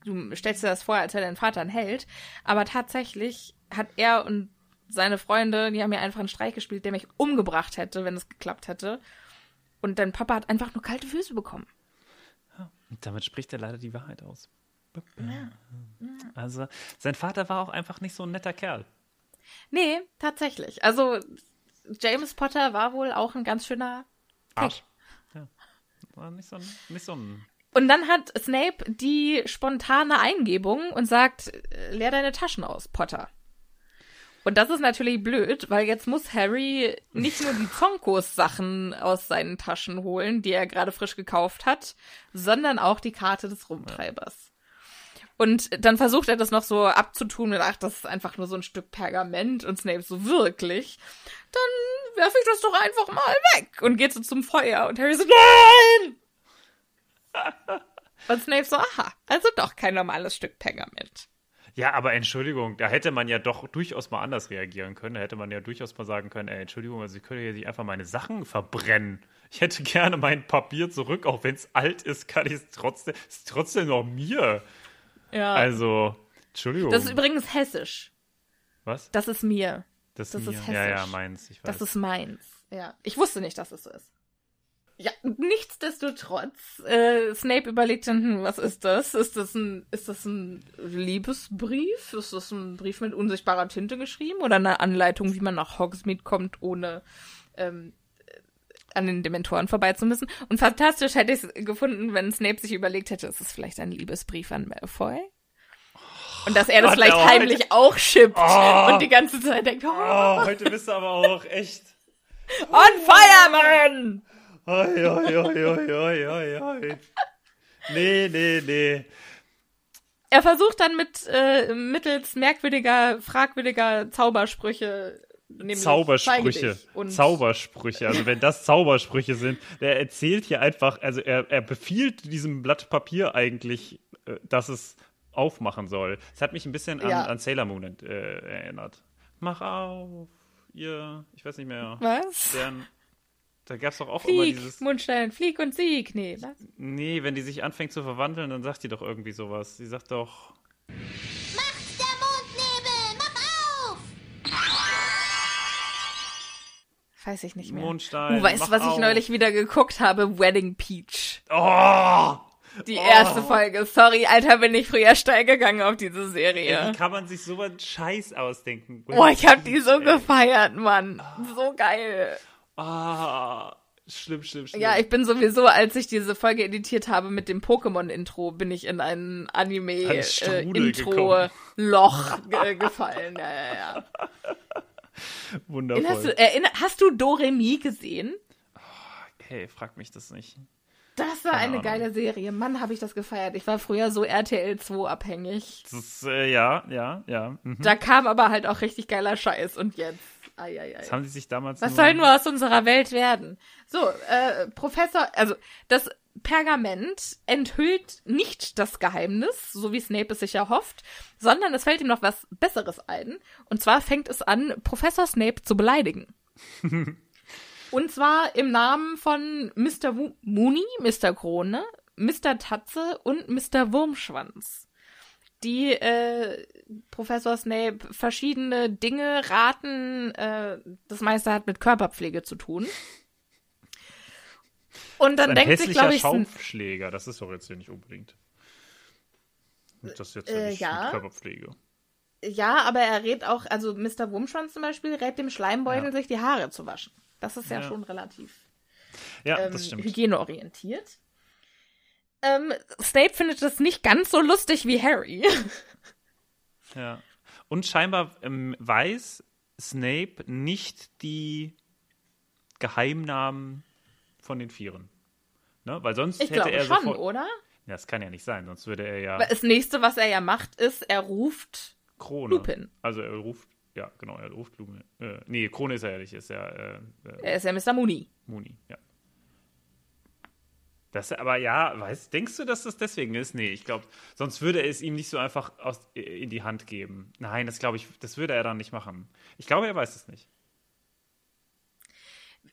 du stellst dir das vor, als wäre dein Vater ein Held, aber tatsächlich hat er und seine Freunde, die haben mir einfach einen Streich gespielt, der mich umgebracht hätte, wenn es geklappt hätte. Und dein Papa hat einfach nur kalte Füße bekommen. Und damit spricht er leider die Wahrheit aus. Also, sein Vater war auch einfach nicht so ein netter Kerl. Nee, tatsächlich. Also, James Potter war wohl auch ein ganz schöner Arsch. Ja. War nicht so ein, nicht so ein Und dann hat Snape die spontane Eingebung und sagt, äh, leer deine Taschen aus, Potter. Und das ist natürlich blöd, weil jetzt muss Harry nicht nur die Zonkos-Sachen aus seinen Taschen holen, die er gerade frisch gekauft hat, sondern auch die Karte des Rumtreibers. Und dann versucht er das noch so abzutun mit, ach, das ist einfach nur so ein Stück Pergament und Snape so wirklich. Dann werfe ich das doch einfach mal weg und geht so zum Feuer und Harry so, nein! Und Snape so, aha, also doch kein normales Stück Pergament. Ja, aber Entschuldigung, da hätte man ja doch durchaus mal anders reagieren können. Da hätte man ja durchaus mal sagen können, ey, Entschuldigung, also ich könnte ja nicht einfach meine Sachen verbrennen. Ich hätte gerne mein Papier zurück, auch wenn es alt ist, kann ich es trotzdem, ist trotzdem noch mir. Ja. Also, Entschuldigung. das ist übrigens hessisch. Was? Das ist mir. Das, das mir. ist Ja, ja, hessisch. meins. Ich weiß. Das ist meins. Ja. Ich wusste nicht, dass es so ist. Ja, nichtsdestotrotz, äh, Snape überlegt dann, hm, was ist das? Ist das ein, ist das ein Liebesbrief? Ist das ein Brief mit unsichtbarer Tinte geschrieben? Oder eine Anleitung, wie man nach Hogsmeade kommt, ohne ähm, äh, an den Dementoren vorbei zu müssen? Und fantastisch hätte ich es gefunden, wenn Snape sich überlegt hätte, ist es vielleicht ein Liebesbrief an Malfoy? Und dass er das Gott, vielleicht oh, heimlich auch schippt Oh. und die ganze Zeit denkt, oh, Oh, heute bist du aber auch echt. on fire, man! Oi, oi, oi, oi, oi, oi, oi. Nee, nee, nee. Er versucht dann mit äh, mittels merkwürdiger, fragwürdiger Zaubersprüche, nämlich Zaubersprüche. Zaubersprüche. Also wenn das Zaubersprüche sind, der erzählt hier einfach, also er, er befiehlt diesem Blatt Papier eigentlich, äh, dass es aufmachen soll. Es hat mich ein bisschen an, Ja. an Sailor Moon äh, erinnert. Mach auf, ihr, ich weiß nicht mehr, was? deren, da gab es doch auch immer Flieg, dieses, Mundstein, Flieg und Sieg. Nee, was? nee, wenn die sich anfängt zu verwandeln, dann sagt die doch irgendwie sowas. Sie sagt doch, Weiß ich nicht mehr. Mondstein. Du weißt, was ich auf. neulich wieder geguckt habe? Wedding Peach. Oh! Die Oh. erste Folge. Sorry, Alter, bin ich früher steil gegangen auf diese Ey, Serie. Wie kann man sich so einen Scheiß ausdenken? Boah, ich hab die so Ey. gefeiert, Mann. So geil. Ah, schlimm, schlimm, schlimm. Ja, ich bin sowieso, als ich diese Folge editiert habe mit dem Pokémon-Intro, bin ich in ein Anime-Intro-Loch ge gefallen. Ja, ja, ja. Wundervoll. Erinnerst du, erinner, hast du Doremi gesehen? Hey, frag mich das nicht. Das war Keine eine Ahnung. geile Serie. Mann, habe ich das gefeiert. Ich war früher so RTL 2 abhängig. Das ist, äh, ja, ja, ja. Mhm. Da kam aber halt auch richtig geiler Scheiß. Und jetzt? Das haben sie sich damals Was soll nur aus unserer Welt werden? So, äh, Professor, also das Pergament enthüllt nicht das Geheimnis, so wie Snape es sich erhofft, sondern es fällt ihm noch was Besseres ein. Und zwar fängt es an, Professor Snape zu beleidigen. Und zwar im Namen von Mr. Wu Mooney, Mr. Krone, Mr. Tatze und Mr. Wurmschwanz die äh, Professor Snape verschiedene Dinge raten. Äh, das meiste hat mit Körperpflege zu tun. Und dann ein denkt sich, glaube ich, Schaufschläger, das ist doch jetzt hier nicht unbedingt. Das ist jetzt Äh, nicht ja. Körperpflege. ja, aber er rät auch, also Mr. Wurmschwanz zum Beispiel rät dem Schleimbeutel, Ja. sich die Haare zu waschen. Das ist ja, Ja. schon relativ Ja, ähm, das stimmt. hygieneorientiert. Ähm, Snape findet das nicht ganz so lustig wie Harry. Ja. Und scheinbar ähm, weiß Snape nicht die Geheimnamen von den Vieren. Ne? Weil sonst Ich hätte glaube er schon, sofort. oder? Ja, das kann ja nicht sein, sonst würde er ja Das nächste, was er ja macht, ist, er ruft Krone. Lupin. Also er ruft, ja, genau, er ruft Lupin. Äh, nee, Krone ist er ja nicht, ist ja äh, äh, Er ist ja Mr. Mooney. Muni, ja. Das, aber ja, weißt, denkst du, dass das deswegen ist? Nee, ich glaube, sonst würde er es ihm nicht so einfach aus, in die Hand geben. Nein, das glaube ich, das würde er dann nicht machen. Ich glaube, er weiß es nicht.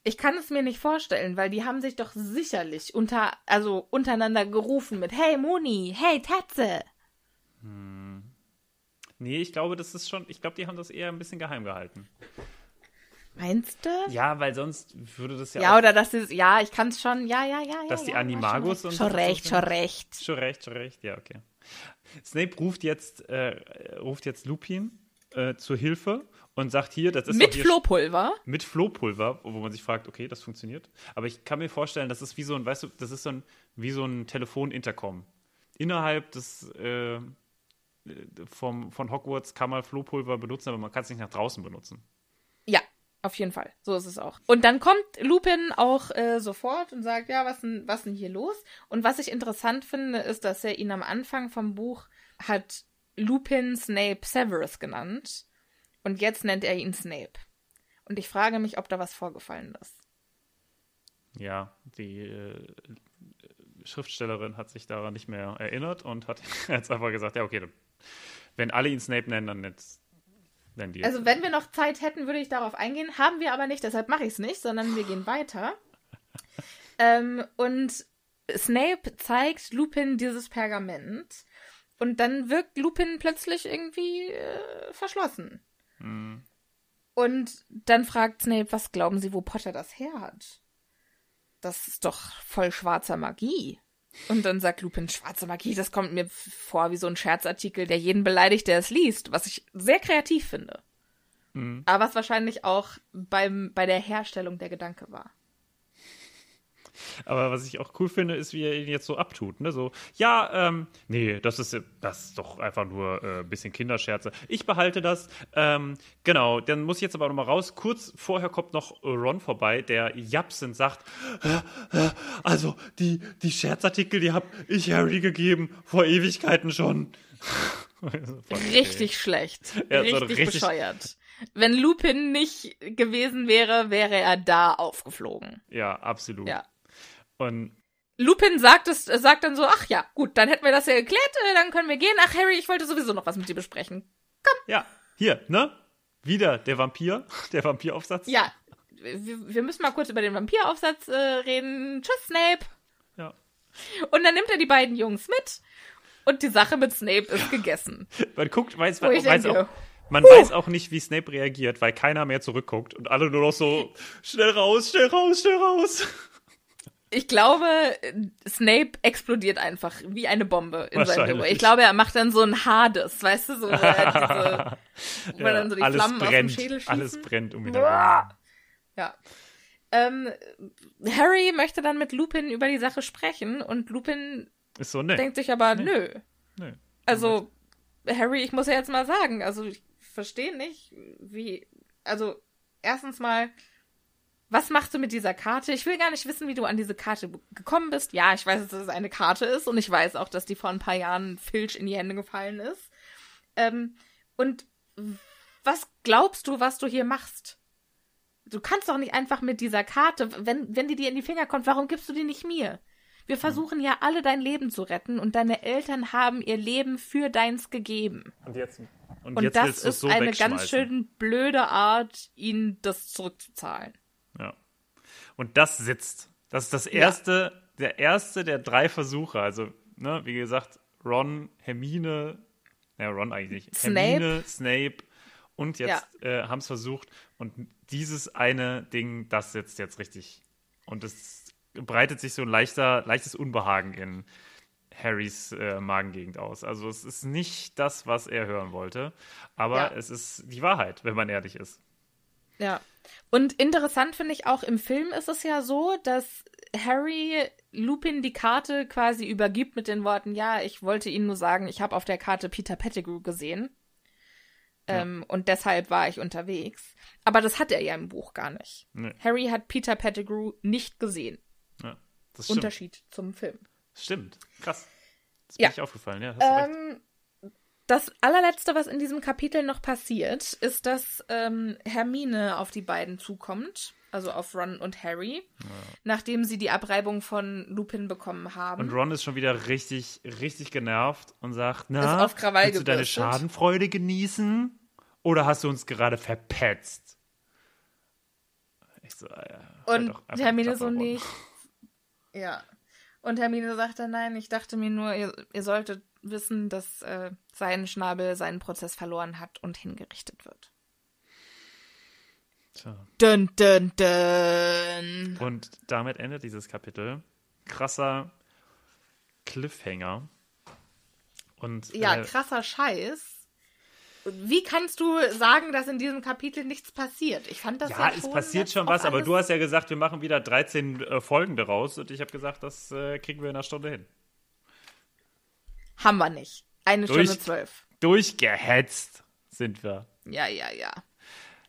Ich kann es mir nicht vorstellen, weil die haben sich doch sicherlich unter, also untereinander gerufen mit Hey Mooney, hey Tatze. Nee, ich glaube, das ist schon, ich glaube, die haben das eher ein bisschen geheim gehalten. Meinst du? Ja, weil sonst würde das ja, Ja, auch, oder dass sie, ja, ich kann es schon, ja, ja, ja, dass ja. die ja, Animagos schon und Schon so- recht, schon recht. Schon recht, schon recht, ja, okay. Snape ruft jetzt, äh, ruft jetzt Lupin äh, zur Hilfe und sagt hier, das ist Mit Flohpulver. mit Flohpulver, wo man sich fragt, okay, das funktioniert. Aber ich kann mir vorstellen, das ist wie so ein, weißt du, das ist so ein, wie so ein Telefonintercom. Innerhalb des äh, vom, von Hogwarts kann man Flohpulver benutzen, aber man kann es nicht nach draußen benutzen. Ja, auf jeden Fall. So ist es auch. Und dann kommt Lupin auch äh, sofort und sagt, ja, was denn, was denn hier los? Und was ich interessant finde, ist, dass er ihn am Anfang vom Buch hat Lupin Snape Severus genannt. Und jetzt nennt er ihn Snape. Und ich frage mich, ob da was vorgefallen ist. Ja, die äh, Schriftstellerin hat sich daran nicht mehr erinnert und hat jetzt einfach gesagt, ja, okay, dann, wenn alle ihn Snape nennen, dann jetzt nennen die. Also wenn wir noch Zeit hätten, würde ich darauf eingehen. Haben wir aber nicht, deshalb mache ich es nicht, sondern wir gehen weiter. ähm, und Snape zeigt Lupin dieses Pergament. Und dann wirkt Lupin plötzlich irgendwie äh, verschlossen. Hm. Und dann fragt Snape, was glauben Sie, wo Potter das her hat? Das ist doch voll schwarzer Magie. Und dann sagt Lupin, schwarze Magie, das kommt mir vor wie so ein Scherzartikel, der jeden beleidigt, der es liest, was ich sehr kreativ finde. Mhm. Aber was wahrscheinlich auch beim, bei der Herstellung der Gedanke war. Aber was ich auch cool finde, ist, wie er ihn jetzt so abtut. Ne? So, ja, ähm, nee, das ist, das ist doch einfach nur äh, ein bisschen Kinderscherze. Ich behalte das. Ähm, genau, dann muss ich jetzt aber nochmal raus. Kurz vorher kommt noch äh, Ron vorbei, der japsend sagt, äh, äh, also die, die Scherzartikel, die habe ich Harry gegeben, vor Ewigkeiten schon. Richtig schlecht. Ja, so richtig, richtig- bescheuert. Wenn Lupin nicht gewesen wäre, wäre er da aufgeflogen. Ja, absolut. Ja. Und Lupin sagt es, äh, sagt dann so, ach ja, gut, dann hätten wir das ja geklärt, äh, dann können wir gehen. Ach, Harry, ich wollte sowieso noch was mit dir besprechen. ja, hier, ne? Wieder der Vampir, der Vampiraufsatz. Ja, wir, wir müssen mal kurz über den Vampiraufsatz äh, reden. Tschüss, Snape. ja. Und dann nimmt er die beiden Jungs mit und die Sache mit Snape ist gegessen. Man guckt, weiß, ich weiß denke, auch, man weiß auch nicht, wie Snape reagiert, weil keiner mehr zurückguckt und alle nur noch so schnell raus, schnell raus, schnell raus. Ich glaube, Snape explodiert einfach wie eine Bombe in seinem. Büro. Ich glaube, er macht dann so ein Hades, weißt du, so, wo, er diese, wo Ja, dann so die alles Flammen brennt, aus dem Schädel schießen. alles brennt um ihn herum. Ja. Ähm, Harry möchte dann mit Lupin über die Sache sprechen und Lupin Ist so nett. denkt sich aber, nö. Nee. Also, Harry, ich muss ja jetzt mal sagen, also ich verstehe nicht, wie, also erstens mal, was machst du mit dieser Karte? Ich will gar nicht wissen, wie du an diese Karte gekommen bist. Ja, ich weiß, dass es eine Karte ist und ich weiß auch, dass die vor ein paar Jahren Filch in die Hände gefallen ist. Ähm, und was glaubst du, was du hier machst? Du kannst doch nicht einfach mit dieser Karte, wenn, wenn die dir in die Finger kommt, warum gibst du die nicht mir? Wir versuchen ja alle dein Leben zu retten und deine Eltern haben ihr Leben für deins gegeben. Und jetzt, und Und jetzt das ist so eine ganz schön blöde Art, ihnen das zurückzuzahlen. Ja. Und das sitzt. Das ist das erste, der erste der drei Versuche. Also, ne, wie gesagt, Ron, Hermine, ja, Ron eigentlich nicht. Snape. Hermine, Snape und jetzt äh, haben es versucht. Und dieses eine Ding, das sitzt jetzt richtig. Und es breitet sich so ein leichter, leichtes Unbehagen in Harrys äh, Magengegend aus. Also es ist nicht das, was er hören wollte, aber Ja. es ist die Wahrheit, wenn man ehrlich ist. Ja. Und interessant finde ich auch im Film ist es ja so, dass Harry Lupin die Karte quasi übergibt mit den Worten, ja, ich wollte Ihnen nur sagen, ich habe auf der Karte Peter Pettigrew gesehen. Ähm, und deshalb war ich unterwegs. Aber das hat er ja im Buch gar nicht. Nee. Harry hat Peter Pettigrew nicht gesehen. Ja, das stimmt. Unterschied zum Film. Stimmt. Krass. Das ist Ja. mir nicht aufgefallen, ja. Hast du recht. Das allerletzte, was in diesem Kapitel noch passiert, ist, dass ähm, Hermine auf die beiden zukommt, also auf Ron und Harry, nachdem sie die Abreibung von Lupin bekommen haben. Und Ron ist schon wieder richtig, richtig genervt und sagt, Ist na, auf Krawall willst du deine. Schadenfreude genießen? Oder hast du uns gerade verpetzt? Ich so, ah ja, und einfach Hermine so nicht. Ja. Und Hermine sagt dann, nein, ich dachte mir nur, ihr, ihr solltet wissen, dass äh, sein Schnabel seinen Prozess verloren hat und hingerichtet wird. Tja. Dun, dun, dun. Und damit endet dieses Kapitel. Krasser Cliffhanger. Und Ja, äh, krasser Scheiß. Wie kannst du sagen, dass in diesem Kapitel nichts passiert? Ich fand das ja, ja, es schon passiert jetzt schon was, aber du hast ja gesagt, wir machen wieder 13 äh, Folgen daraus und ich habe gesagt, das äh, kriegen wir in einer Stunde hin. Haben wir nicht. Eine Durch- Stunde zwölf. Durchgehetzt sind wir. Ja, ja, ja.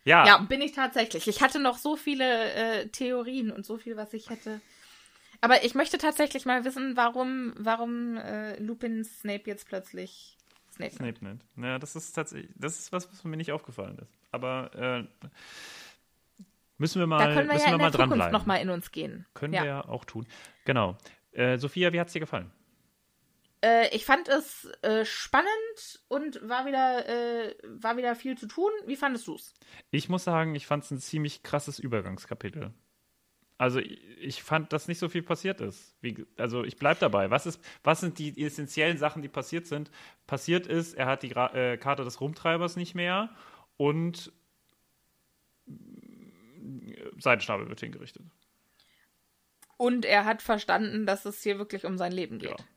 Ja, Ja, bin ich tatsächlich. Ich hatte noch so viele äh, Theorien und so viel, was ich hätte. Aber ich möchte tatsächlich mal wissen, warum, warum äh, Lupin Snape jetzt plötzlich Snape. nennt. Snape nennt. Ja, das ist tatsächlich, das ist was, was mir nicht aufgefallen ist. Aber äh, müssen wir mal, Da können wir müssen ja wir in mal der dranbleiben. nochmal in uns gehen. Können ja. wir ja auch tun. Genau. Äh, Sophia, wie hat's dir gefallen? Äh, ich fand es äh, spannend und war wieder, äh, war wieder viel zu tun. Wie fandest du's? Ich muss sagen, ich fand es ein ziemlich krasses Übergangskapitel. Also ich, fand, dass nicht so viel passiert ist. Wie, also ich bleib dabei. Was, ist, was sind die essentiellen Sachen, die passiert sind? Passiert ist, er hat die Gra äh, Karte des Rumtreibers nicht mehr und Seidenschnabel wird hingerichtet. Und er hat verstanden, dass es hier wirklich um sein Leben geht. Ja. Ja.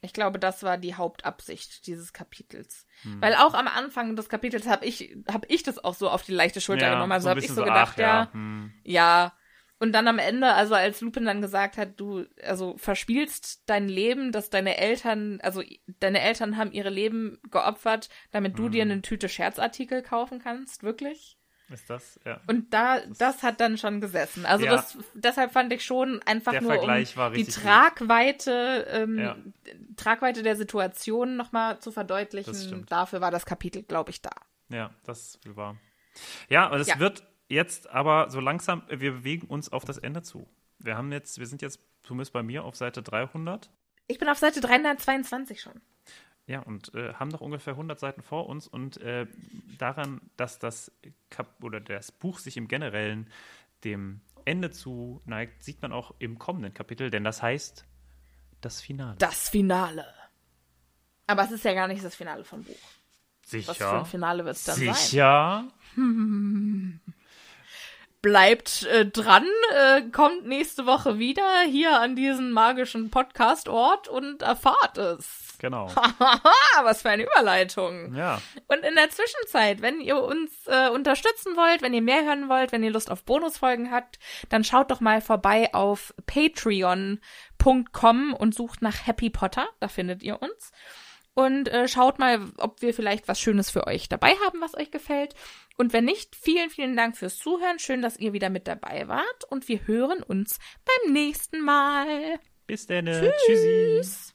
Ich glaube, das war die Hauptabsicht dieses Kapitels. Hm. Weil auch am Anfang des Kapitels habe ich, hab ich das auch so auf die leichte Schulter Ja, genommen. Also so habe ich so gedacht, ach, ja, ja, hm. ja. Und dann am Ende, also als Lupin dann gesagt hat, du, also verspielst dein Leben, dass deine Eltern, also deine Eltern haben ihre Leben geopfert, damit du dir Hm. eine Tüte Scherzartikel kaufen kannst, wirklich? Ist das? Ja. Und da, das hat dann schon gesessen. Also Ja. das, deshalb fand ich schon einfach nur um die. Tragweite, ähm, Ja. Tragweite der Situation nochmal zu verdeutlichen. Dafür war das Kapitel, glaube ich, da. Ja, das war. Ja, und es Ja. wird jetzt aber so langsam, wir bewegen uns auf das Ende zu. Wir haben jetzt, wir sind jetzt zumindest bei mir auf Seite 300. Ich bin auf Seite 322 schon. Ja, und äh, haben noch ungefähr 100 Seiten vor uns und äh, daran, dass das Kap oder das Buch sich im Generellen dem Ende zu neigt, sieht man auch im kommenden Kapitel, denn das heißt das Finale. Das Finale. Aber es ist ja gar nicht das Finale vom Buch. Sicher. Was für ein Finale wird es dann sein? Sicher. Bleibt äh, dran, äh, kommt nächste Woche wieder hier an diesen magischen Podcast-Ort und erfahrt es. Genau. Was für eine Überleitung. Ja. Und in der Zwischenzeit, wenn ihr uns äh, unterstützen wollt, wenn ihr mehr hören wollt, wenn ihr Lust auf Bonusfolgen habt, dann schaut doch mal vorbei auf patreon.com und sucht nach Happy Potter. Da findet ihr uns. Und äh, schaut mal, ob wir vielleicht was Schönes für euch dabei haben, was euch gefällt. Und wenn nicht, vielen, vielen Dank fürs Zuhören. Schön, dass ihr wieder mit dabei wart. Und wir hören uns beim nächsten Mal. Bis dann. Tschüssi.